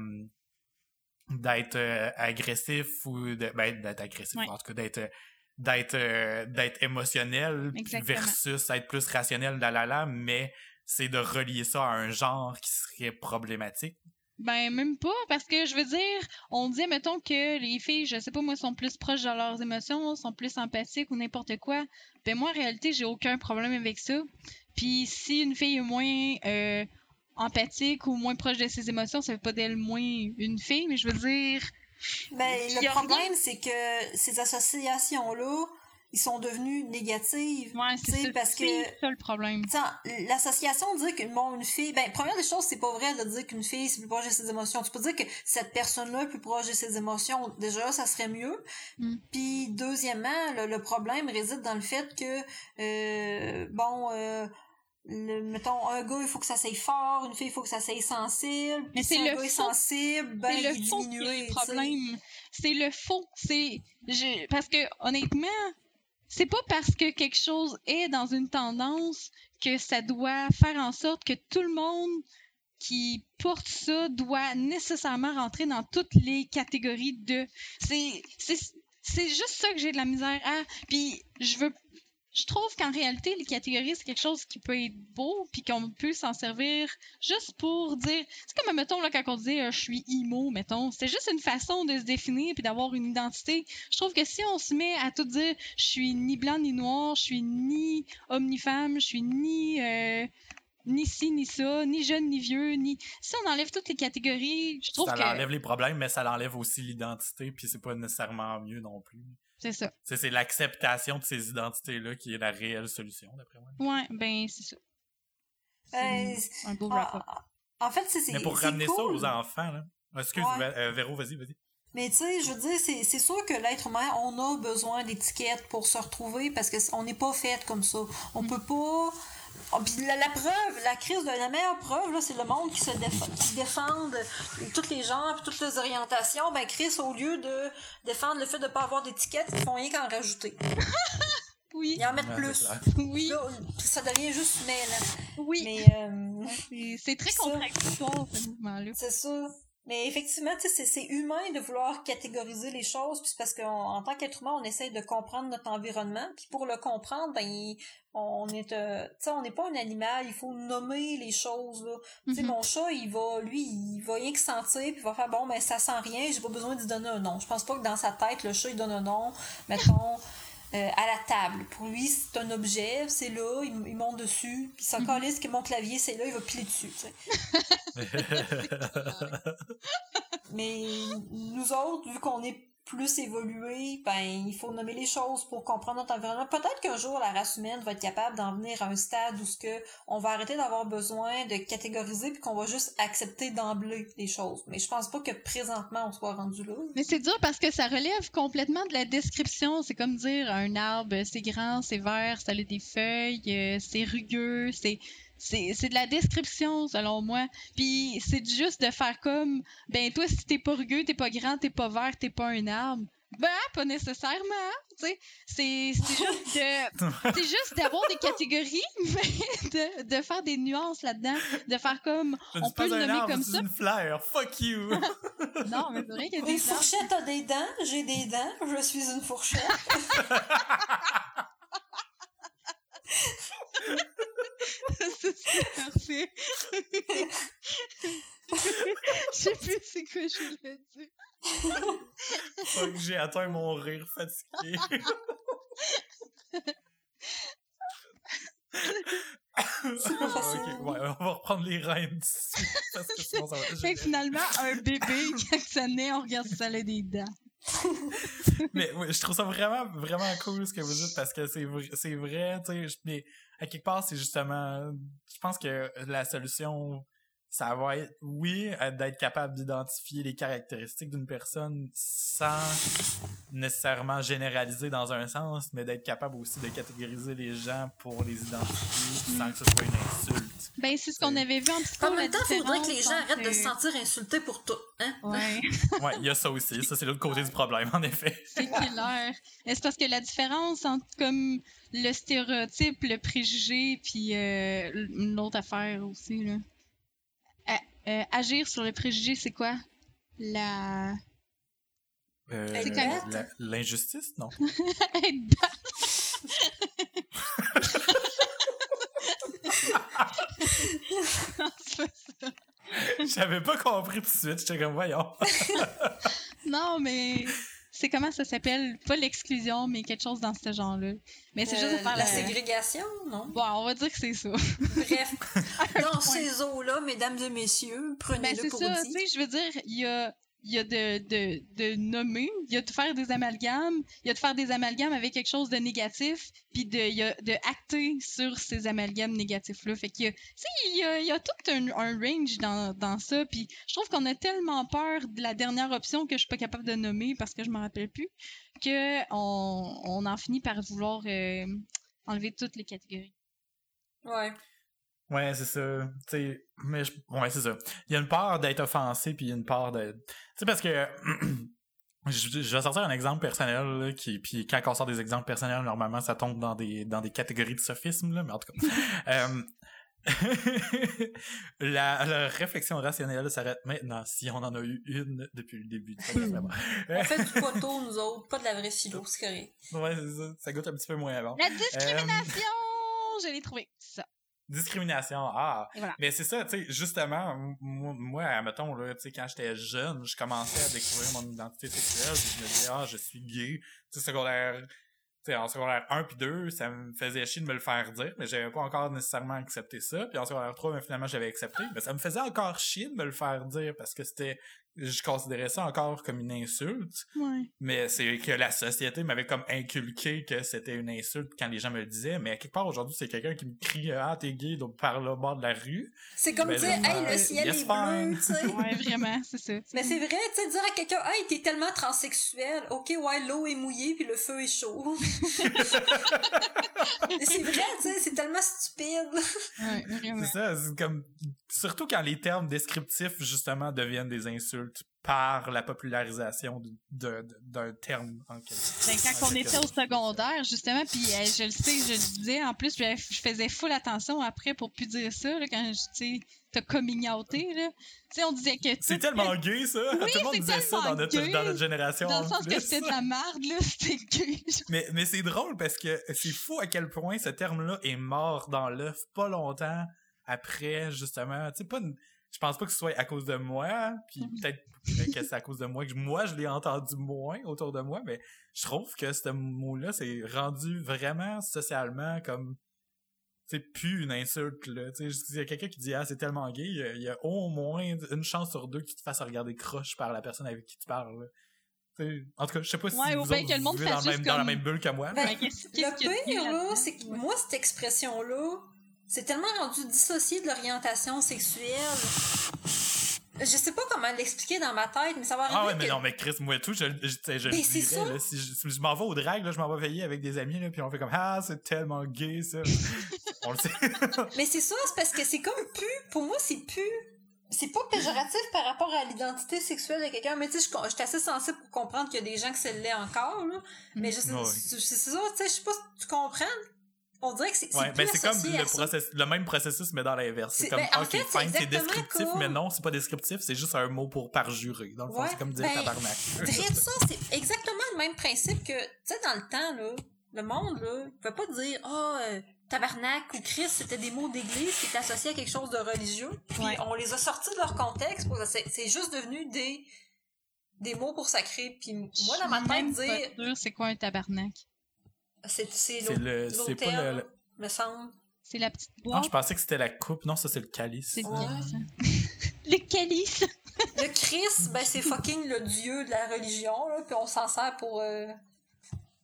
d'être agressif ou ben, d'être agressif, Ouais. en tout cas, d'être d'être d'être émotionnel Exactement. versus être plus rationnel, la la la, mais c'est de relier ça à un genre qui serait problématique. Ben, même pas, parce que je veux dire, on dit, mettons, que les filles, je sais pas, moi, sont plus proches de leurs émotions, sont plus empathiques ou n'importe quoi. Ben, moi, en réalité, j'ai aucun problème avec ça. Puis, si une fille est moins euh, empathique ou moins proche de ses émotions, ça veut pas d'elle moins une fille, mais je veux dire, Ben, le problème, c'est que ces associations-là, ils sont devenus négatives. ouais, c'est parce que- ça le problème. L'association dit que bon, une fille, ben, première des choses, c'est pas vrai de dire qu'une fille, c'est plus proche de ses émotions. Tu peux dire que cette personne-là est plus proche de ses émotions. Déjà, ça serait mieux. Mm. Puis, deuxièmement, le, le problème réside dans le fait que, euh, bon, euh, le, mettons, un gars, il faut que ça s'aille fort, une fille, il faut que ça s'aille sensible. Mais c'est si un le gars est fond. sensible, ben, c'est il le est fond qui est le problème. C'est le fond. C'est je- parce que honnêtement, c'est pas parce que quelque chose est dans une tendance que ça doit faire en sorte que tout le monde qui porte ça doit nécessairement rentrer dans toutes les catégories de. C'est juste ça que j'ai de la misère à. Puis je veux je trouve qu'en réalité, les catégories, c'est quelque chose qui peut être beau, puis qu'on peut s'en servir juste pour dire. C'est comme, mettons, là, quand on disait euh, je suis emo, mettons, c'est juste une façon de se définir puis d'avoir une identité. Je trouve que si on se met à tout dire je suis ni blanc ni noir, je suis ni homme ni femme, je suis ni. euh, ni ci, ni ça, ni jeune, ni vieux, ni. Si on enlève toutes les catégories, je trouve ça que. enlève les problèmes, mais ça l'enlève aussi l'identité, puis c'est pas nécessairement mieux non plus. C'est ça. C'est l'acceptation de ces identités-là qui est la réelle solution, d'après moi. Ouais, ben, c'est ça. C'est Euh, un beau Ah, wrap-up. en fait, c'est c'est- Mais pour c'est ramener ça aux enfants, là. Excuse, Ouais. euh, Véro, vas-y, vas-y. Mais tu sais, je veux dire, c'est c'est sûr que l'être humain, on a besoin d'étiquettes pour se retrouver parce que c- on n'est pas fait comme ça. On peut pas. Oh, puis la, la preuve, la crise de la meilleure preuve, là, c'est le monde qui se déf- qui défendent tous les genres puis toutes les orientations. Ben Chris, au lieu de défendre le fait de pas avoir d'étiquette, ils font rien qu'en rajouter. [laughs] Oui, Ils en mettent Ouais, plus. oui, Là, ça devient juste mêlant. oui. Mais euh, C'est- C'est très contradictoire, ce mouvement-là. C'est ça. Mais effectivement, c'est- humain de vouloir catégoriser les choses, puis c'est parce qu'en tant qu'être humain, on essaye de comprendre notre environnement, puis pour le comprendre, ben, il- on est, euh, tu sais, on n'est pas un animal, il faut nommer les choses, là. Tu sais, Mhm. mon chat, il va, lui, il va rien que sentir, puis il va faire, bon, ben, ça sent rien, j'ai pas besoin d'y donner un nom. Je pense pas que dans sa tête, le chat, il donne un nom, mettons, euh, à la table. Pour lui, c'est un objet, c'est là, il, il monte dessus, puis son Mhm. calisse qui mon clavier, c'est là, il va piler dessus, tu sais. [laughs] Mais nous autres, vu qu'on est plus évolué, ben il faut nommer les choses pour comprendre notre environnement. Peut-être qu'un jour la race humaine va être capable d'en venir à un stade où ce que on va arrêter d'avoir besoin de catégoriser puis qu'on va juste accepter d'emblée les choses. Mais je pense pas que présentement on soit rendu là. Mais c'est dur parce que ça relève complètement de la description. C'est comme dire un arbre, c'est grand, c'est vert, ça a des feuilles, euh, c'est rugueux, c'est c'est c'est de la description selon moi. Puis c'est juste de faire comme ben toi si t'es pas rugueux, t'es pas grand, t'es pas vert, t'es pas un arbre. Ben, pas nécessairement, tu sais. C'est c'est [laughs] juste de... C'est juste d'avoir des catégories, [laughs] mais de, de faire des nuances là-dedans. De faire comme... Je On peut pas le nommer arbre, comme c'est ça. une fleur. Fuck you. Non, mais c'est vrai qu'il y a Une des arbres. fourchette a des dents, j'ai des dents, je suis une fourchette. [laughs] c'est parfait. Je sais plus c'est quoi je voulais dire. Fuck, j'ai atteint mon rire fatigué. C'est pas facile. Ok, ouais, on va reprendre les rênes parce que sinon ça va. Fait que finalement, un bébé, quand ça naît, on regarde si ça a des dents. [laughs] Mais je trouve ça vraiment, vraiment cool ce que vous dites parce que c'est vrai, c'est vrai, tu sais, mais à quelque part, c'est justement, je pense que la solution, ça va être, oui, euh, d'être capable d'identifier les caractéristiques d'une personne sans nécessairement généraliser dans un sens, mais d'être capable aussi de catégoriser les gens pour les identifier sans que ce soit une insulte. Ben, c'est ce qu'on C'est- avait vu en psycho. En même temps, il faudrait que les gens arrêtent de se sentir insultés pour tout. Hein? Ouais, [laughs] Ouais, il y a ça aussi. Ça, c'est l'autre côté du problème, en effet. [laughs] c'est clair. Mais C'est parce que la différence entre comme le stéréotype, le préjugé, puis euh, l'autre affaire aussi, là. Euh, agir sur le préjugé, c'est quoi? La... Euh, C'est la- L'injustice, non? [laughs] [laughs] J'avais pas compris tout de suite. J'étais comme, voyons. [laughs] Non, mais c'est comment ça s'appelle? Pas l'exclusion, mais quelque chose dans ce genre-là. Mais c'est Euh, juste de faire la la... ségrégation, non? Bon, on va dire que c'est ça. Bref, [laughs] dans ces eaux-là, mesdames et messieurs, Ben, prenez-le c'est pour ça, dit. tu sais, je veux dire, il y a, il y a de, de, de nommer, il y a de faire des amalgames, il y a de faire des amalgames avec quelque chose de négatif, puis de, il y a de acter sur ces amalgames négatifs-là. Fait qu'il y a, il y a, il y a tout un, un range dans, dans ça, puis je trouve qu'on a tellement peur de la dernière option que je suis pas capable de nommer parce que je m'en rappelle plus, que on, on en finit par vouloir euh, enlever toutes les catégories. Ouais. Ouais, c'est ça. Tu sais, mais je- ouais, c'est ça. Il y a une part d'être offensé, puis il y a une part de. Tu sais, parce que. [clears throat] Je, je vais sortir un exemple personnel, là, qui, puis quand on sort des exemples personnels, normalement, ça tombe dans des, dans des catégories de sophisme, là, mais en tout cas. [laughs] euh, [laughs] la, la réflexion rationnelle s'arrête maintenant, si on en a eu une depuis le début. Vraiment. [laughs] On fait du poteau, nous autres, pas de la vraie philo, c'est correct. Ouais, c'est ça. Ça goûte un petit peu moins bon. La discrimination! Je l'ai trouvé. Ça. Discrimination, ah. Voilà. Mais c'est ça, tu sais, justement, moi, mettons, là, tu sais, quand j'étais jeune, je commençais à découvrir mon identité sexuelle, puis je me disais, ah, je suis gay. Tu sais, secondaire, tu sais, en secondaire 1 puis 2, ça me faisait chier de me le faire dire, mais j'avais pas encore nécessairement accepté ça. Puis en secondaire 3, ben, finalement, j'avais accepté, mais ça me faisait encore chier de me le faire dire parce que c'était, je considérais ça encore comme une insulte. Ouais. Mais c'est que la société m'avait comme inculqué que c'était une insulte quand les gens me le disaient. Mais à quelque part aujourd'hui, c'est quelqu'un qui me crie Ah, t'es gay donc par le bord de la rue. C'est comme Ben, dire, hey, le ciel yes, est bleu, fine. tu sais. Ouais, vraiment, c'est ça. Mais c'est vrai, tu sais, dire à quelqu'un, hey, t'es tellement transsexuel, ok, ouais, l'eau est mouillée puis le feu est chaud. [laughs] Mais c'est vrai, tu sais, c'est tellement stupide. Ouais, vraiment. C'est ça, c'est comme surtout quand les termes descriptifs justement deviennent des insultes par la popularisation d'un terme en quelque Ben, quand on était au secondaire, justement, puis euh, je le sais, je le disais, en plus, je, je faisais full attention après pour plus dire ça, là, quand je, t'as coming outé, là. Tu sais, on disait que... C'est tellement gay, ça! Tout le monde disait ça dans notre, gay. dans notre génération. Dans le en sens que c'était de la merde, là, [laughs] c'était gay. Mais, mais c'est drôle parce que c'est fou à quel point ce terme-là est mort dans l'œuf pas longtemps après, justement. Tu sais, pas une- je pense pas que ce soit à cause de moi, puis peut-être que c'est à cause de moi que moi je l'ai entendu moins autour de moi, mais je trouve que ce mot-là c'est rendu vraiment socialement comme c'est plus une insulte là. Tu sais, il y a quelqu'un qui dit ah c'est tellement gay, il y a- il y, a au moins une chance sur deux que tu te fasses regarder croche par la personne avec qui tu parles. là. Tu sais, En tout cas, je sais pas si Ouais, ou vous bien autres, que le vous monde vivez dans, fasse le même, juste dans la même bulle que moi. Ben, Ben, qu'est-ce- Le pire, c'est que Ouais. moi, cette expression-là, c'est tellement rendu dissocié de l'orientation sexuelle. Je sais pas comment l'expliquer dans ma tête, mais ça va arriver. Ah ouais, mais que- non, mais Chris, moi et tout, je, je, je, je Mais c'est dirais, ça. là, si je, si je m'en vais au drag, là, je m'en vais veiller avec des amis, là, puis on fait comme, ah, c'est tellement gay, ça. [laughs] on le sait. [laughs] Mais c'est ça, c'est parce que c'est comme plus. Pour moi, c'est plus c'est pas péjoratif par rapport à l'identité sexuelle de quelqu'un, mais tu sais, je suis assez sensible pour comprendre qu'il y a des gens qui se l'est encore, là. Mais je sais, Ouais. c'est ça, tu sais, je sais pas si tu comprends. On dirait que c'est c'est Ouais, plus ben c'est comme le, process- le même processus, mais dans l'inverse. C'est C'est- comme, ben, en ok, fait, c'est descriptif, comme- mais non, c'est pas descriptif, c'est juste un mot pour parjurer. Dans le fond, Ouais, c'est comme dire ben, tabarnak. [laughs] Ça, c'est exactement le même principe que, tu sais, dans le temps, là, le monde, là, il pouvait pas dire, ah, euh, tabarnak ou Christ, c'était des mots d'église qui étaient associés à quelque chose de religieux. Puis Ouais. on les a sortis de leur contexte. pour- C'est c'est juste devenu des, des mots pour sacrer. Puis moi, dans ma tête, dire, c'est quoi un tabarnak. C'est c'est C'est le, l'autre c'est pas le, le- me semble. C'est la petite Non, boîte. je pensais que c'était la coupe. Non, ça c'est le calice. C'est le Ouais. calice. hein. [laughs] le calice. Le Christ, ben, c'est fucking le dieu de la religion, là, puis on s'en sert pour... Euh...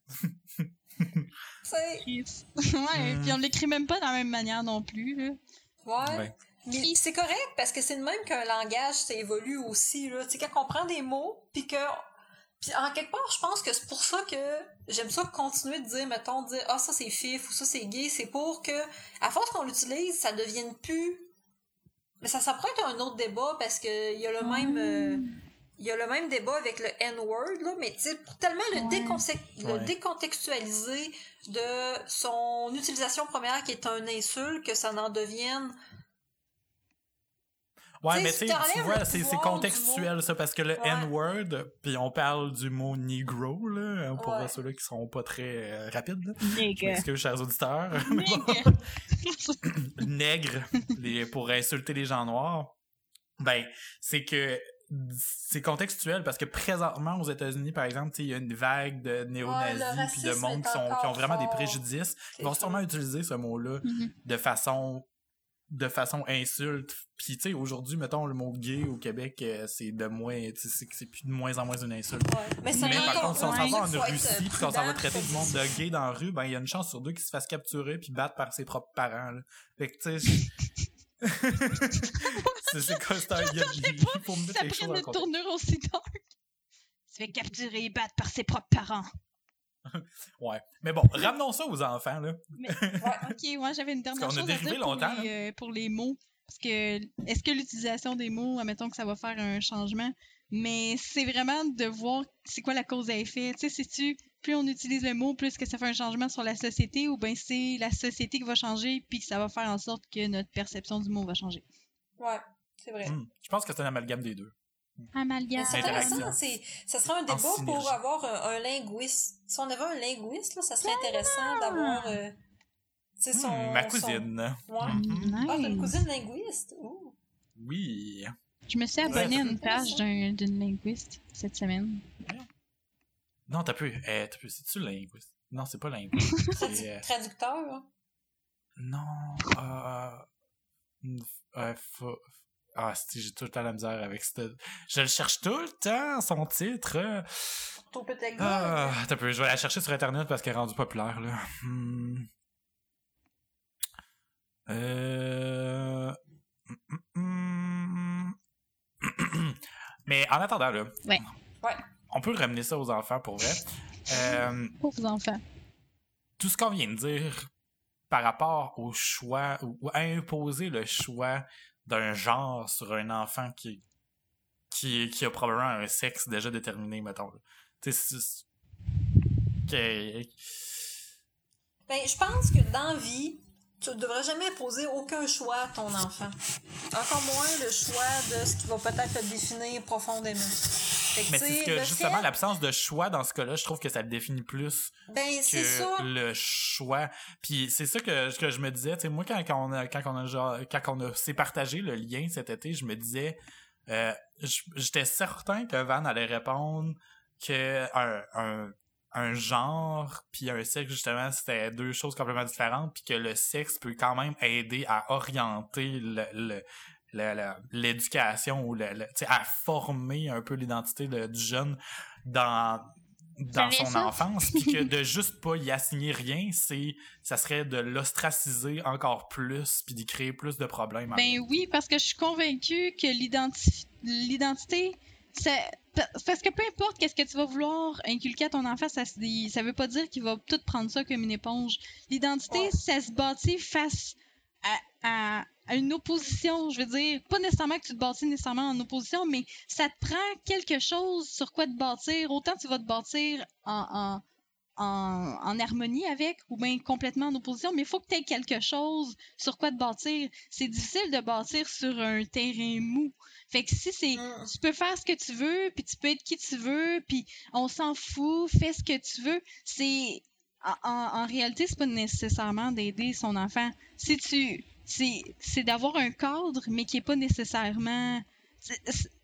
[laughs] [laughs] ouais, Hmm. puis on l'écrit même pas de la même manière non plus. Là. Ouais. Ouais. Mais c'est correct parce que c'est de même qu'un langage ça évolue aussi là. Tu sais quand on prend des mots puis que puis en quelque part je pense que c'est pour ça que j'aime ça continuer de dire mettons dire ah ça c'est fif ou ça c'est gay, c'est pour que à force qu'on l'utilise ça devienne plus mais ça ça pourrait être un autre débat parce que il y a le même euh, il y a le même débat avec le N-word, là, mais tu sais, pour tellement le, Ouais. déconse- le Ouais. décontextualiser de son utilisation première qui est un insulte, que ça n'en devienne Ouais, mais tu vois, c'est contextuel, ça, parce que le Ouais. N-word, puis on parle du mot Negro, là, hein, pour Ouais. ceux-là qui sont pas très euh, rapides. Excusez, chers auditeurs. [laughs] [coughs] Nègre les, pour insulter les gens noirs, ben, c'est que c'est contextuel parce que présentement aux États-Unis, par exemple, il y a une vague de Ouais, néo-nazis puis de monde qui, sont, qui ont vraiment des préjudices. Ils vont sûrement utiliser ce mot-là Mhm. de façon de façon insulte. Puis tu sais, aujourd'hui, mettons, le mot gay au Québec, euh, c'est de moins, c'est plus de moins en moins une insulte. Ouais. Mais, ça Mais par contre, si on s'en va en Russie puis qu'on s'en va traiter du monde de gay dans la rue, ben il y a une chance sur deux qu'il se fasse capturer puis battre par ses propres parents. Là. Fait que tu sais, c'est [laughs] quoi c'est un- il y a- faut mettre Ça prend une tournure aussi dark. Se fait capturer et battre par ses propres parents. [laughs] Ouais. Mais bon, ramenons ça aux enfants là. Ok, moi j'avais une dernière chose à dérivé dire pour longtemps, les, euh, pour les mots. Parce que est-ce que l'utilisation des mots, admettons que ça va faire un changement, mais c'est vraiment de voir c'est quoi la cause à effet. Tu sais, tu plus on utilise le mot, plus que ça fait un changement sur la société, ou bien c'est la société qui va changer, puis que ça va faire en sorte que notre perception du mot va changer. Ouais, c'est vrai. Hmm. Je pense que c'est un amalgame des deux. Amalgame. C'est intéressant, c'est, ça serait un débat pour avoir un, un linguiste. Si on avait un linguiste, là, ça serait intéressant d'avoir, euh, sais, son... Hmm, ma son- cousine. Ouais. Mhm. Ah, une cousine linguiste? Ouh. Oui. Je me suis Ouais, abonnée ça à une page d'une linguiste cette semaine. Non, t'as pu. Eh, t'as pu. C'est-tu linguiste? Non, c'est pas linguiste. [laughs] Euh, Traducteur, hein? Non. Euh, euh, faut- Ah, si, j'ai tout le temps la misère avec ça. Je le cherche tout le temps, son titre. Ton peut-être Ah, t'as peu. Je vais la chercher sur Internet parce qu'elle est rendue populaire, là. Hmm. Euh... [coughs] Mais en attendant, là. Ouais. Ouais. On peut ramener ça aux enfants pour vrai. Euh, Pauvres enfants. tout ce qu'on vient de dire par rapport au choix ou ou à imposer le choix d'un genre sur un enfant qui, qui, qui a probablement un sexe déjà déterminé, mettons. Tu sais, que- Ben, je pense que dans vie, tu ne devrais jamais imposer aucun choix à ton enfant. Encore moins le choix de ce qui va peut-être le définir profondément. Que, Mais c'est que justement fait- l'absence de choix dans ce cas-là, je trouve que ça le définit plus Ben, que ça. le choix. Puis c'est ça que, que je me disais, tu sais, moi quand, quand on a quand on a genre- quand on a s'est partagé le lien cet été, je me disais euh, j'étais certain que Van allait répondre que un, un, un genre puis un sexe justement c'était deux choses complètement différentes puis que le sexe peut quand même aider à orienter le, l'éducation ou le, à former un peu l'identité de- du jeune dans dans son ça. enfance puis que [laughs] de juste pas y assigner rien c'est ça serait de l'ostraciser encore plus puis d'y créer plus de problèmes en Ben oui, parce que je suis convaincue que l'identi- l'identité, ça- parce que peu importe qu'est-ce que tu vas vouloir inculquer à ton enfant, ça, ça veut pas dire qu'il va tout prendre ça comme une éponge. L'identité, Ouais. ça se bâtit face à, à à une opposition, je veux dire, pas nécessairement que tu te bâtis nécessairement en opposition, mais ça te prend quelque chose sur quoi te bâtir. Autant tu vas te bâtir en, en, en, en harmonie avec ou bien complètement en opposition, mais il faut que tu aies quelque chose sur quoi te bâtir. C'est difficile de bâtir sur un terrain mou. Fait que si c'est, Mm. tu peux faire ce que tu veux, puis tu peux être qui tu veux, puis on s'en fout, fais ce que tu veux. C'est en, en, réalité, c'est pas nécessairement d'aider son enfant. Si tu, c'est, c'est d'avoir un cadre, mais qui est pas nécessairement.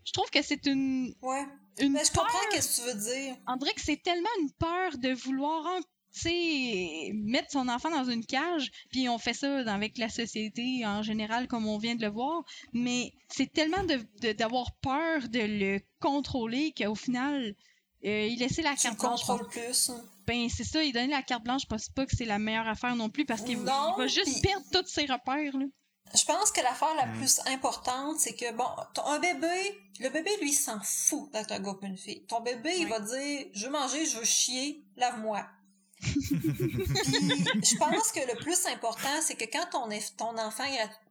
Je trouve que c'est une, Ouais. une Mais je peur. comprends ce que tu veux dire. On dirait que c'est tellement une peur de vouloir sais, mettre son enfant dans une cage, puis on fait ça avec la société en général, comme on vient de le voir, mais c'est tellement de- de- d'avoir peur de le contrôler qu'au final, euh, il laissait la Tu carte blanche. contrôles plus. hein. Ben, c'est ça, il donnait la carte blanche, je pense pas que c'est la meilleure affaire non plus, parce qu'il va- juste perdre tous ses repères, là. Je pense que l'affaire la Mm. plus importante, c'est que, bon, ton- un bébé, le bébé, lui, s'en fout d'être un gars ou une fille. Ton bébé, il va dire, je veux manger, je veux chier, lave-moi. [laughs] Puis, je pense que le plus important, c'est que quand ton, ton enfant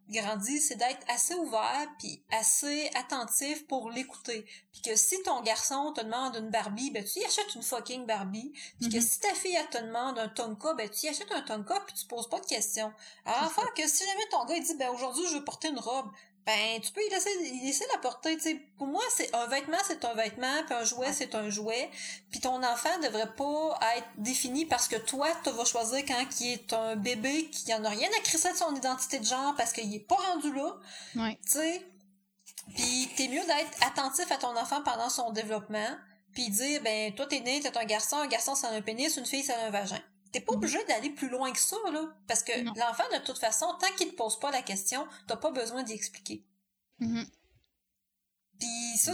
grandit, c'est d'être assez ouvert puis assez attentif pour l'écouter. Puis que si ton garçon te demande une Barbie, ben tu y achètes une fucking Barbie. Puis que Mhm. si ta fille elle te demande un Tonka, ben tu y achètes un Tonka puis tu poses pas de questions. Alors enfin que si jamais ton gars il dit ben aujourd'hui je veux porter une robe, ben tu peux y laisser, y laisser la porter. Pour moi c'est un vêtement c'est un vêtement puis un jouet c'est un jouet. Puis ton enfant devrait pas être défini parce que toi tu vas choisir quand il est un bébé qui en a rien à crisser de son identité de genre parce qu'il est pas rendu là Ouais. tu sais. Puis t'es mieux d'être attentif à ton enfant pendant son développement, puis dire ben toi t'es né, t'es un garçon, un garçon c'est un pénis, une fille c'est un vagin. T'es pas Mhm. obligé d'aller plus loin que ça là, parce que l'enfant de toute façon, tant qu'il te pose pas la question, t'as pas besoin d'y expliquer. Mhm. Puis ça.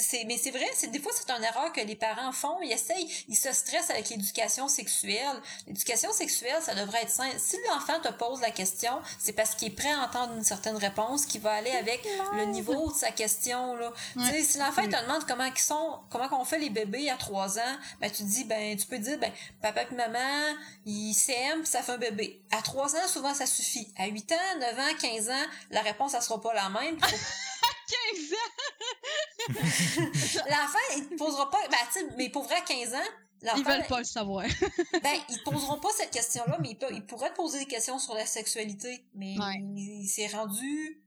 C'est, mais c'est vrai, c'est des fois c'est une erreur que les parents font. Ils essayent, ils se stressent avec l'éducation sexuelle. L'éducation sexuelle, ça devrait être simple. Si l'enfant te pose la question, c'est parce qu'il est prêt à entendre une certaine réponse qui va aller avec le niveau de sa question là. Ouais. Si l'enfant te demande comment ils sont, comment qu'on fait les bébés à 3 ans, ben tu dis ben tu peux dire ben papa et maman, ils s'aiment, puis ça fait un bébé. À 3 ans, souvent ça suffit. À 8 ans, 9 ans, 15 ans, la réponse ça sera pas la même. [laughs] Puis faut 15 ans! [laughs] L'enfant, il te posera pas. Ben, tu mais pour vrai, à 15 ans. Ils veulent pas le savoir. [laughs] Ben, ils te poseront pas cette question-là, mais ils, peuvent- ils pourraient te poser des questions sur la sexualité. Mais Ouais. s'est rendu.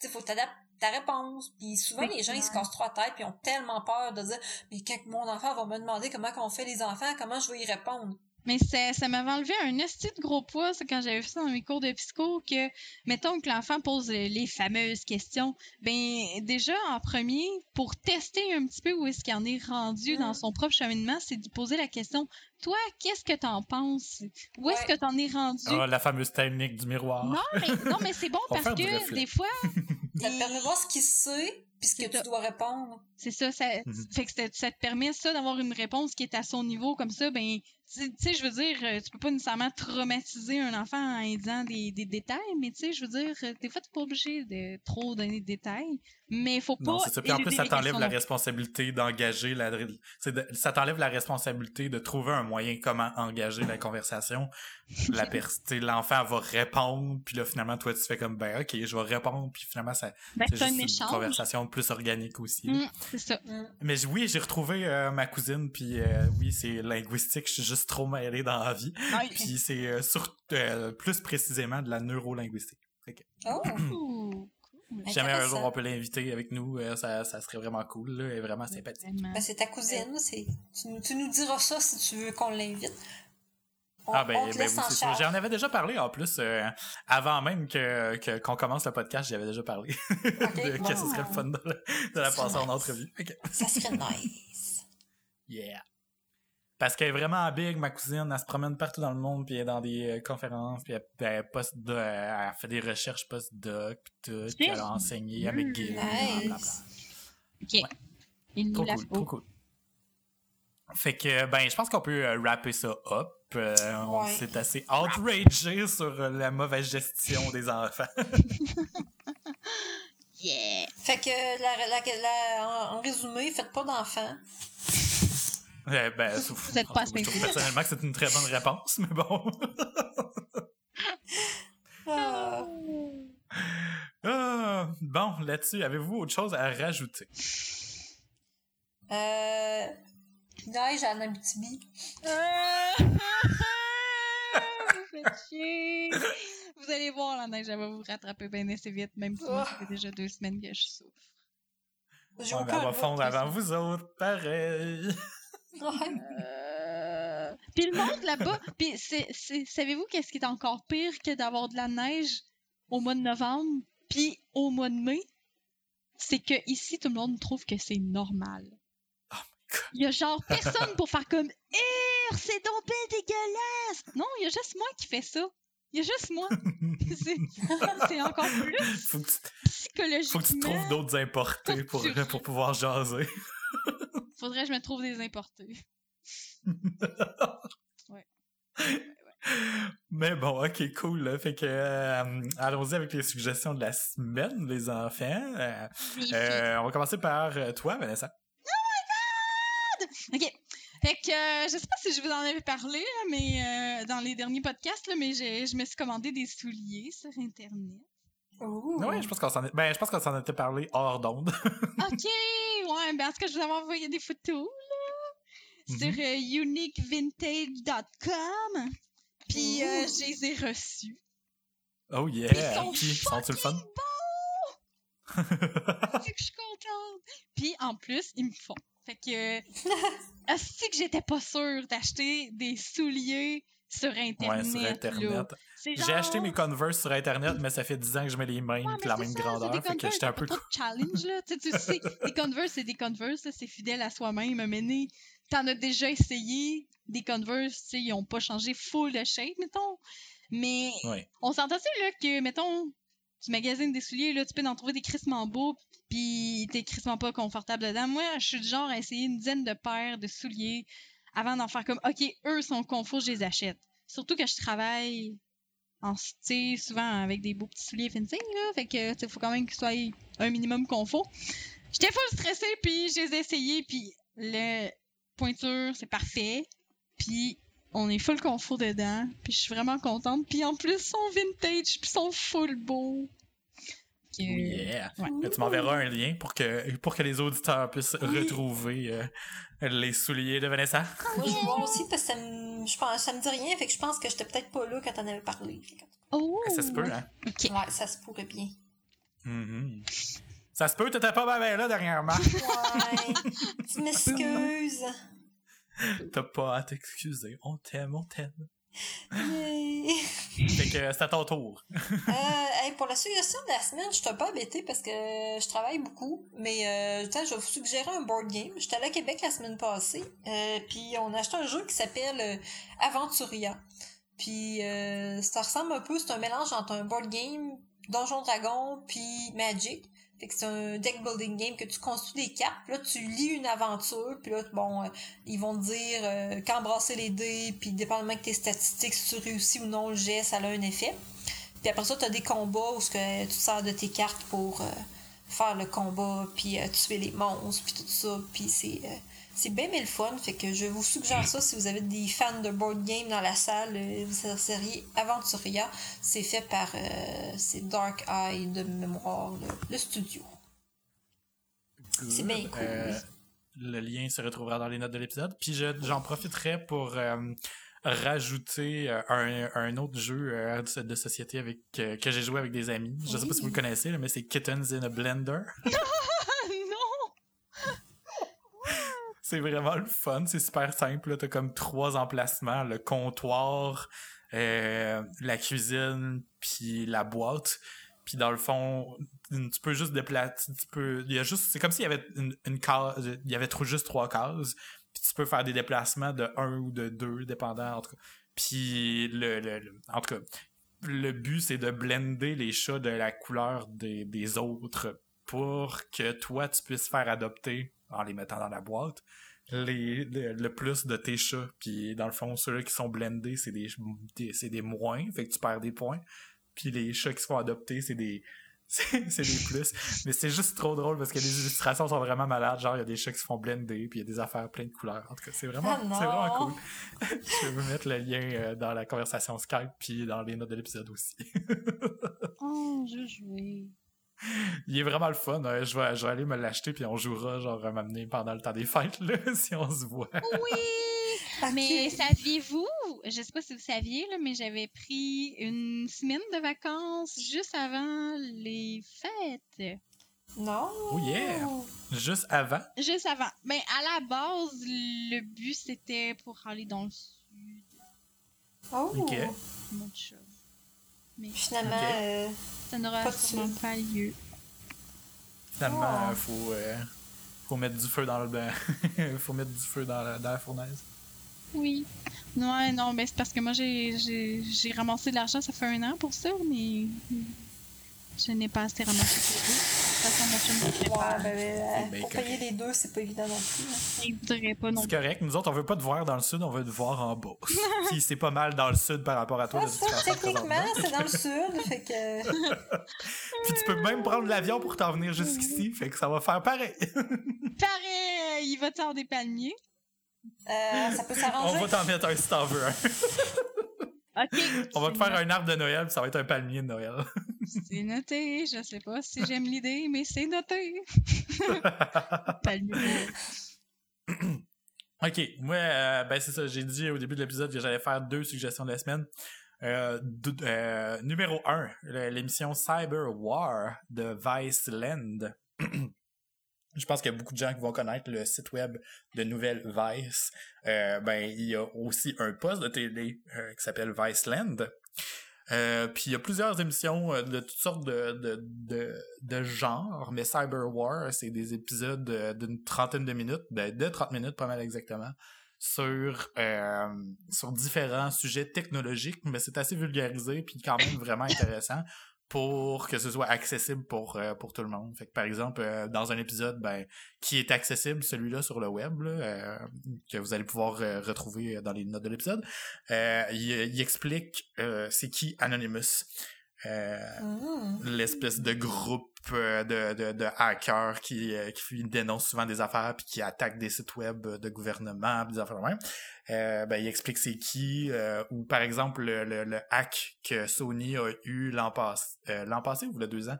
Tu sais, faut t'adapter ta réponse. Puis souvent, les gens, ils se cassent trois têtes, puis ils ont tellement peur de dire Mais quand mon enfant va me demander comment on fait les enfants, comment je vais y répondre. Mais ça, ça m'avait enlevé un esti de gros poids, ça, quand j'avais fait ça dans mes cours de psycho, que, mettons que l'enfant pose les fameuses questions, ben, déjà, en premier, pour tester un petit peu où est-ce qu'il en est rendu Mm. dans son propre cheminement, c'est de poser la question, toi, qu'est-ce que t'en penses? Où est-ce Ouais. que t'en es rendu? Ah, la fameuse technique du miroir. Non, mais, non, mais c'est bon [laughs] parce que, des fois, Ça te il- permet de voir ce qu'il sait, puis ce que tu dois répondre. C'est ça, ça, Mhm. fait que ça, te permet ça d'avoir une réponse qui est à son niveau comme ça, ben tu sais, je veux dire, euh, tu peux pas nécessairement traumatiser un enfant en disant des, des détails, mais tu sais, je veux dire, euh, des fois t'es pas obligé de trop donner de détails, mais faut pas. Non, c'est ça. Puis en plus, ça t'enlève la responsabilité d'engager la. c'est de- ça t'enlève la responsabilité de trouver un moyen comment engager la conversation. La [laughs] L'enfant va répondre, puis là, finalement, toi, tu fais comme, ben, ok, je vais répondre, puis finalement, ça, Ben, c'est une échange. conversation plus organique aussi. Mm, c'est ça. Mm. Mais oui, j'ai retrouvé euh, ma cousine, puis euh, oui, c'est linguistique, je suis juste trop mêlé dans la vie. Puis c'est euh, sur, euh, plus précisément de la neurolinguistique. Oh! [clears throat] Cool. Si jamais un jour on peut l'inviter avec nous, euh, ça, ça serait vraiment cool, là, est vraiment sympathique. Ben, c'est ta cousine, c'est. Tu, nous- tu nous diras ça si tu veux qu'on l'invite. On, Ah ben, on te ben oui, c'est. J'en avais déjà parlé en plus euh, avant même que qu'on commence le podcast, j'y avais déjà parlé [laughs] Ok, de bon. que ce serait le fun de, la- de la passer en entrevue. Ok. Ça serait nice. [laughs] Yeah. Parce qu'elle est vraiment big, ma cousine, elle se promène partout dans le monde, puis elle est dans des euh, conférences, puis elle, elle, post elle fait des recherches post-doc, puis tout, puis elle a enseigné avec Mm, Guy. Nice. Ok. Il nous Trop cool, trop cool. Fait que, ben, je pense qu'on peut euh, wrapper ça up. Euh, on Ouais. s'est assez outragé sur euh, la mauvaise gestion des enfants. [laughs] Yeah! Fait que, la, la, la- en, résumé, faites pas d'enfants. Euh, ben, sauf- Vous êtes pas je trouve assez personnellement que c'est une très bonne réponse, mais bon. [laughs] Ah. bon, là-dessus, avez-vous autre chose à rajouter? Euh. Neige à Abitibi. Euh, [laughs] vous faites chier. Vous allez voir, la neige, elle va vous rattraper bien assez vite, même si moi, ça fait déjà deux semaines que je souffre. Ouais, elle va fondre avant vous autres, pareil. Ouais. Euh, Puis le monde là-bas, puis c'est, c'est- savez-vous qu'est-ce qui est encore pire que d'avoir de la neige au mois de novembre, puis au mois de mai? C'est que ici, tout le monde trouve que c'est normal. Il y a genre personne pour faire comme Eh, c'est donc ben dégueulasse! Non, il y a juste moi qui fais ça. Il y a juste moi. [laughs] [laughs] c'est, encore plus faut, que tu, psychologiquement. faut que tu trouves d'autres importés pour, pour pouvoir jaser. [laughs] Faudrait que je me trouve des importés. Mais bon, ok, cool. là. Fait que euh, allons-y avec les suggestions de la semaine, les enfants. Euh, euh, on va commencer par toi, Vanessa. OK. Fait que euh, je sais pas si je vous en avais parlé, là, mais euh, dans les derniers podcasts, là, mais j'ai- je me suis commandé des souliers sur Internet. Ouh. Oui, je pense qu'on s'en est... ben, je pense qu'on s'en était parlé hors d'onde. [laughs] OK! Ouais, ben en tout cas, je vous avais envoyé des photos, là, sur Mhm. euh, uniquevintage.com. Puis euh, je les ai reçus. Oh Puis ils yeah! sont le fun? fucking [laughs] C'est que je suis contente. Puis en plus, ils me font. Fait que est-ce que j'étais pas sûre d'acheter des souliers sur internet, ouais, sur. Internet. J'ai acheté mes Converse sur Internet, mais ça fait 10 ans que je mets les mêmes Ouais, la même ça, grandeur. des Fait que j'étais un peu... trop de challenge, là. tu sais, tu sais, [laughs] des Converse, c'est des Converse, là, c'est fidèle à soi-même. Mais t'en as déjà essayé des Converse, tu sais, ils ont pas changé full de shape, mettons. Mais Ouais. on s'entend-tu, là, que, mettons, tu magasines des souliers, là, tu peux en trouver des crissement beaux, puis t'es crissement pas confortable dedans. Moi, je suis du genre à essayer une dizaine de paires de souliers avant d'en faire comme, OK, eux sont confos, je les achète. Surtout que je travaille en sais, souvent avec des beaux petits souliers fencing, là. Fait que, faut quand même qu'ils soient un minimum confort. J'étais full stressée, puis je les ai essayés, puis le pointure, c'est parfait. Puis on est full confort dedans, puis je suis vraiment contente. Puis en plus, ils sont vintage, puis ils sont full beaux. Que- Oh yeah! Ouais. Tu m'enverras un lien pour que, pour que les auditeurs puissent retrouver euh, les souliers de Vanessa. Moi, je vois aussi parce que ça me, je pense, ça me dit rien, fait que je pense que j'étais peut-être pas là quand t'en avais parlé. Oh! Ça se peut, hein? Ouais, ça se pourrait bien. Mhm. Ça se peut, t'étais pas bien là dernièrement. Ouais. tu m'excuses. T'as pas à t'excuser. On t'aime, on t'aime. Yay. Fait que c'est à ton tour. [laughs] Euh, hey, pour la suggestion de la semaine, je suis un peu embêtée parce que je travaille beaucoup, mais euh, je vais vous suggérer un board game. J'étais allée à Québec la semaine passée, euh, puis on a acheté un jeu qui s'appelle euh, Aventuria. Puis euh, ça ressemble un peu, c'est un mélange entre un board game, Donjon Dragon, puis Magic. C'est un deck building game que tu construis des cartes, là tu lis une aventure, puis là bon, euh, ils vont te dire euh, quand brasser les dés, puis dépendamment de tes statistiques, si tu réussis ou non le jet, ça a un effet. Puis après ça, tu as des combats où ce que tu te sers de tes cartes pour euh, faire le combat, puis euh, tuer les monstres, puis tout ça. Puis c'est c'est bien mais le fun. Fait que je vous suggère ça si vous avez des fans de board game dans la salle. euh, la série Aventuria, c'est fait par euh, c'est Dark Eye de mémoire, le, le studio. C'est bien cool. Euh, le lien se retrouvera dans les notes de l'épisode. Puis je- j'en profiterai pour euh, rajouter euh, un, un autre jeu euh, de, société avec euh, que j'ai joué avec des amis. Je sais pas si vous le connaissez, mais c'est Kittens in a Blender. [laughs] Ah non! C'est vraiment le fun, c'est super simple. T'as comme trois emplacements, le comptoir, euh, la cuisine, puis la boîte. Puis dans le fond, tu peux juste déplacer, tu peux, il y a juste, c'est comme s'il y avait une, case, il y avait juste trois cases. Puis tu peux faire des déplacements de un ou de deux, dépendant en. Puis le, le, le but c'est de blender les chats de la couleur des, des autres pour que toi tu puisses faire adopter en les mettant dans la boîte les, le, le plus de tes chats. Puis dans le fond, ceux-là qui sont blendés, c'est des, des- c'est des moins, fait que tu perds des points. Puis les chats qui se font adopter, c'est des [laughs] c'est des plus. Mais c'est juste trop drôle parce que les illustrations sont vraiment malades. Genre, il y a des chats qui se font blender, puis il y a des affaires plein de couleurs. En tout cas, c'est vraiment, Ah c'est vraiment cool. [laughs] Je vais vous mettre le lien euh, dans la conversation Skype, puis dans les notes de l'épisode aussi. [laughs] Oh, je jouais. [laughs] Il est vraiment le fun. hein. Je, vais, je vais aller me l'acheter puis on jouera genre à m'amener pendant le temps des fêtes là, [laughs] si on se voit. Oui! Mais saviez-vous, je sais pas si vous saviez, là, mais j'avais pris une semaine de vacances juste avant les fêtes. Non. Oh yeah. Juste avant? Juste avant. Mais à la base, le but c'était pour aller dans le sud. Oh. Ok. Mon chum. Mais Finalement, euh, ça n'aura Pas de sûrement sud. pas lieu. Finalement, Oh. euh, faut, euh, faut mettre du feu dans le bain. [laughs] faut mettre du feu dans la, dans la fournaise. Oui. Non, non, mais c'est parce que moi j'ai j'ai j'ai ramassé de l'argent, ça fait un an pour ça, mais je n'ai pas assez ramassé pour eux. Ouais, ben, ben, bien pour correct. payer les deux, c'est pas évident non plus. hein. Pas non C'est correct. Nous autres, on veut pas te voir dans le sud, on veut te voir en bas. [laughs] Puis c'est pas mal dans le sud par rapport à toi. Ah, de ça, techniquement, c'est dans le sud, fait que. [laughs] Puis tu peux même prendre l'avion pour t'en venir jusqu'ici. Fait que ça va faire pareil. [laughs] Pareil, il va tendre des palmiers. Euh, ça peut on va t'en mettre un si t'en veux un. Ok. On va te faire un arbre de Noël, puis ça va être un palmier de Noël. C'est noté. Je sais pas si j'aime l'idée, mais c'est noté. [laughs] [clears throat] Ok, moi, euh, ben c'est ça, j'ai dit au début de l'épisode que j'allais faire deux suggestions de la semaine. Euh, euh, numéro 1, l'émission Cyber War de Viceland. [clears throat] Je pense qu'il y a beaucoup de gens qui vont connaître le site web de Nouvelle Vice. Euh, ben, il y a aussi un poste de télé euh, qui s'appelle Viceland. Euh, puis il y a plusieurs émissions euh, de toutes sortes de, de, de, genres, mais Cyber War, c'est des épisodes euh, d'une trentaine de minutes, ben, de 30 minutes pas mal exactement, sur, sur différents sujets technologiques, mais c'est assez vulgarisé puis quand même vraiment intéressant pour que ce soit accessible pour, euh, pour tout le monde. Fait que par exemple, euh, dans un épisode ben, qui est accessible, celui-là sur le web, là, euh, que vous allez pouvoir euh, retrouver dans les notes de l'épisode, euh, il, il explique euh, c'est qui Anonymous. Euh, Mmh. l'espèce de groupe euh, de, de, de hackers qui, euh, qui dénoncent souvent des affaires puis qui attaquent des sites web de gouvernement des affaires de même. Euh, ben, il explique c'est qui euh, ou par exemple le, le, le hack que Sony a eu l'an passé l'an passé ou a deux ans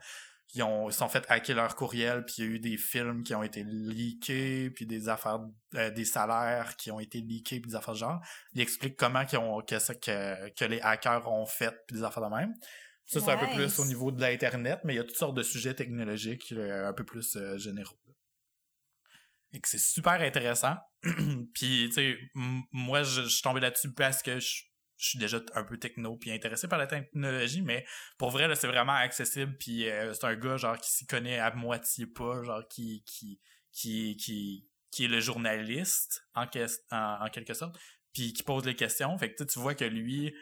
ils ont ils sont fait hacker leur courriel puis il y a eu des films qui ont été leakés puis des affaires euh, des salaires qui ont été leakés puis des affaires de genre il explique comment qu'ils ont que, ça- que, que les hackers ont fait puis des affaires de même ça, c'est un peu plus au niveau de l'Internet, mais il y a toutes sortes de sujets technologiques euh, un peu plus euh, généraux. Et que c'est super intéressant. [clears throat] puis, tu sais, moi, je, je suis tombé là-dessus parce que je, je suis déjà un peu techno puis intéressé par la technologie, mais pour vrai, là, c'est vraiment accessible. Puis euh, c'est un gars, genre, qui s'y connaît à moitié pas, genre, qui, qui, qui, qui, qui est le journaliste, en, en, en quelque sorte, puis qui pose les questions. Fait que tu vois que lui,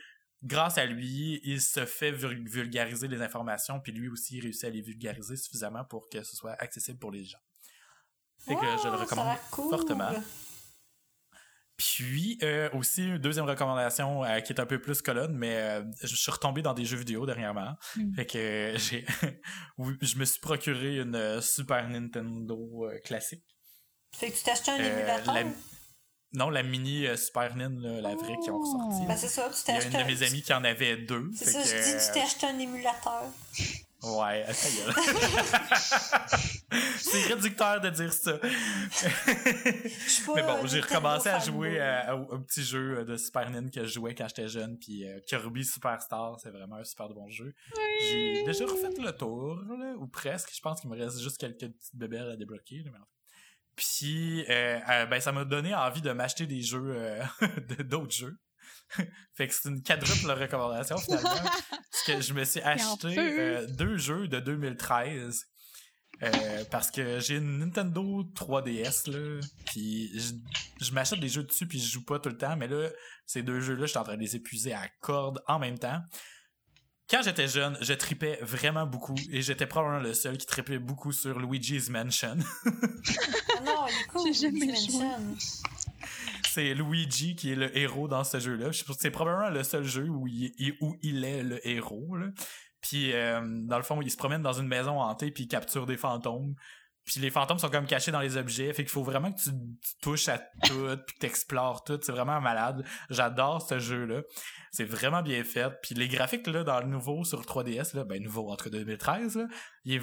grâce à lui, il se fait vul- vulgariser les informations, puis lui aussi il réussit à les vulgariser suffisamment pour que ce soit accessible pour les gens. Fait que je le Oh, ça a recommande cool. fortement. Puis euh, aussi une deuxième recommandation euh, qui est un peu plus colonne, mais euh, je suis retombé dans des jeux vidéo dernièrement. Mm. Fait que [laughs] j'ai [laughs] je me suis procuré une Super Nintendo classique. Fait que tu acheté un émulateur? la- Non, la mini euh, Super Nin, là, la vraie qui ont Oh. sorti. Ben, c'est ça, tu Il t'es y a acheté une de un... mes amies qui en avait deux. C'est ça, que, je dis, tu euh, t'es acheté un émulateur. Ouais, [laughs] [laughs] c'est réducteur de dire ça. Mais bon, j'ai recommencé à jouer à- au, au petit jeu de Super Nintendo que je jouais quand j'étais jeune, puis euh, Kirby Superstar, c'est vraiment un super bon jeu. J'ai déjà refait le tour, là, ou presque. Je pense qu'il me reste juste quelques petites bébelles à débloquer. mais en fait. Puis, euh, euh, ben, ça m'a donné envie de m'acheter des jeux, euh, [laughs] d'autres jeux. [laughs] fait que c'est une quadruple recommandation finalement. [laughs] parce que je me suis acheté euh, deux jeux de 2013. euh, parce que j'ai une Nintendo 3DS là, puis je, je m'achète des jeux dessus puis je joue pas tout le temps, mais là ces deux jeux là, je suis en train de les épuiser à corde en même temps. Quand j'étais jeune, je tripais vraiment beaucoup et j'étais probablement le seul qui tripait beaucoup sur Luigi's Mansion. Ah non, il est cool. Luigi's. Mansion. c'est Luigi qui est le héros dans ce jeu-là. Je pense que C'est probablement le seul jeu où il, il- où il est le héros. Là. Puis, euh, dans le fond, il se promène dans une maison hantée puis il capture des fantômes. Puis les fantômes sont comme cachés dans les objets. Fait qu'il faut vraiment que tu, touches à tout, puis que tu explores tout. C'est vraiment malade. J'adore ce jeu-là. C'est vraiment bien fait. Puis les graphiques là, dans le nouveau sur 3DS, là, ben nouveau entre 2013, là, ils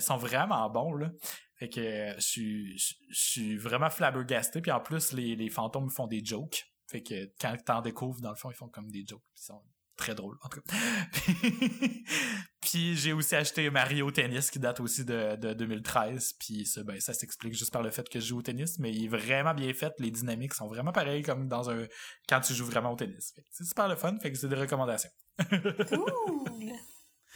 sont vraiment bons. Là. Fait que euh, je suis- vraiment flabbergasté. Puis en plus, les, les fantômes font des jokes. Fait que quand t'en découvres, dans le fond, ils font comme des jokes. Très drôles, en tout cas. [laughs] puis j'ai aussi acheté Mario Tennis qui date aussi de, de 2013. Puis ça, ben, ça s'explique juste par le fait que je joue au tennis. Mais il est vraiment bien fait. Les dynamiques sont vraiment pareilles comme dans un quand tu joues vraiment au tennis. C'est super le fun. Fait que c'est des recommandations. [laughs] Cool!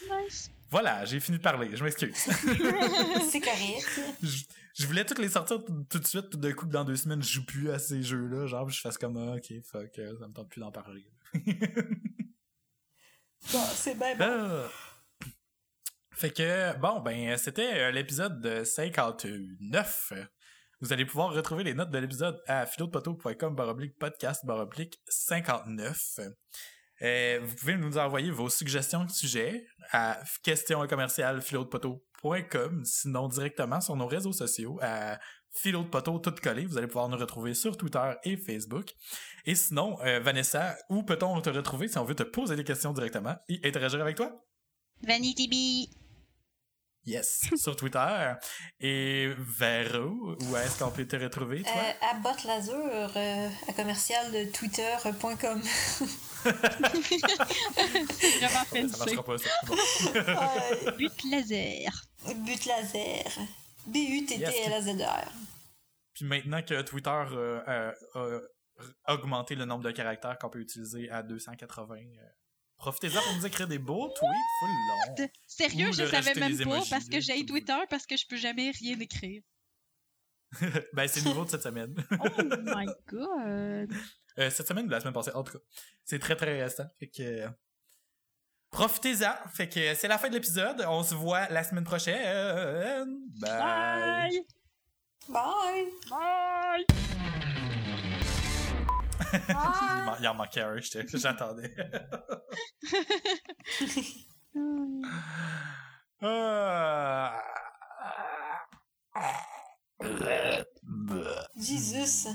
Nice. Voilà, j'ai fini de parler. Je m'excuse. [laughs] C'est correct. je, je voulais toutes les sortir tout, de suite, tout d'un coup, que dans deux semaines, je joue plus à ces jeux-là. Genre, je fasse comme, ah, ok, fuck, euh, ça me tente plus d'en parler. Bon, c'est bien bon. Ah. Fait que, bon, ben, c'était euh, l'épisode de 59. Vous allez pouvoir retrouver les notes de l'épisode à philodepoto.com baroblique podcast baroblique 59. Euh, vous pouvez nous envoyer vos suggestions de sujets à question commercial philodepoto.com, sinon directement sur nos réseaux sociaux à philo de poteau tout collé. Vous allez pouvoir nous retrouver sur Twitter et Facebook. Et sinon, euh, Vanessa, où peut-on te retrouver si on veut te poser des questions directement et interagir avec toi? Vanity Bee. Yes, [laughs] sur Twitter. Et Vero, où est-ce qu'on peut te retrouver, toi? Euh, à Botlazur, euh, à commercial de twitter.com. C'est [laughs] vraiment ça fancy. marchera pas, ça. Bon. [laughs] But laser. But laser. B-U-T-T-L-A-Z-E-R. Puis maintenant que Twitter euh, euh, a augmenté le nombre de caractères qu'on peut utiliser à 280, euh, profitez-en pour nous écrire des beaux tweets full longs. De- Sérieux, Ou je savais même pas parce que j'ai Twitter parce que je peux jamais rien écrire. [laughs] ben, c'est nouveau de cette semaine. [laughs] Oh my god. Euh, cette semaine ou la semaine passée, en tout cas. C'est très très récent. Fait que. Profitez-en. Fait que c'est la fin de l'épisode. On se voit la semaine prochaine. Bye. Bye. Bye! Bye. [laughs] il, en manquait un, [laughs] j'attendais. [laughs] Jesus!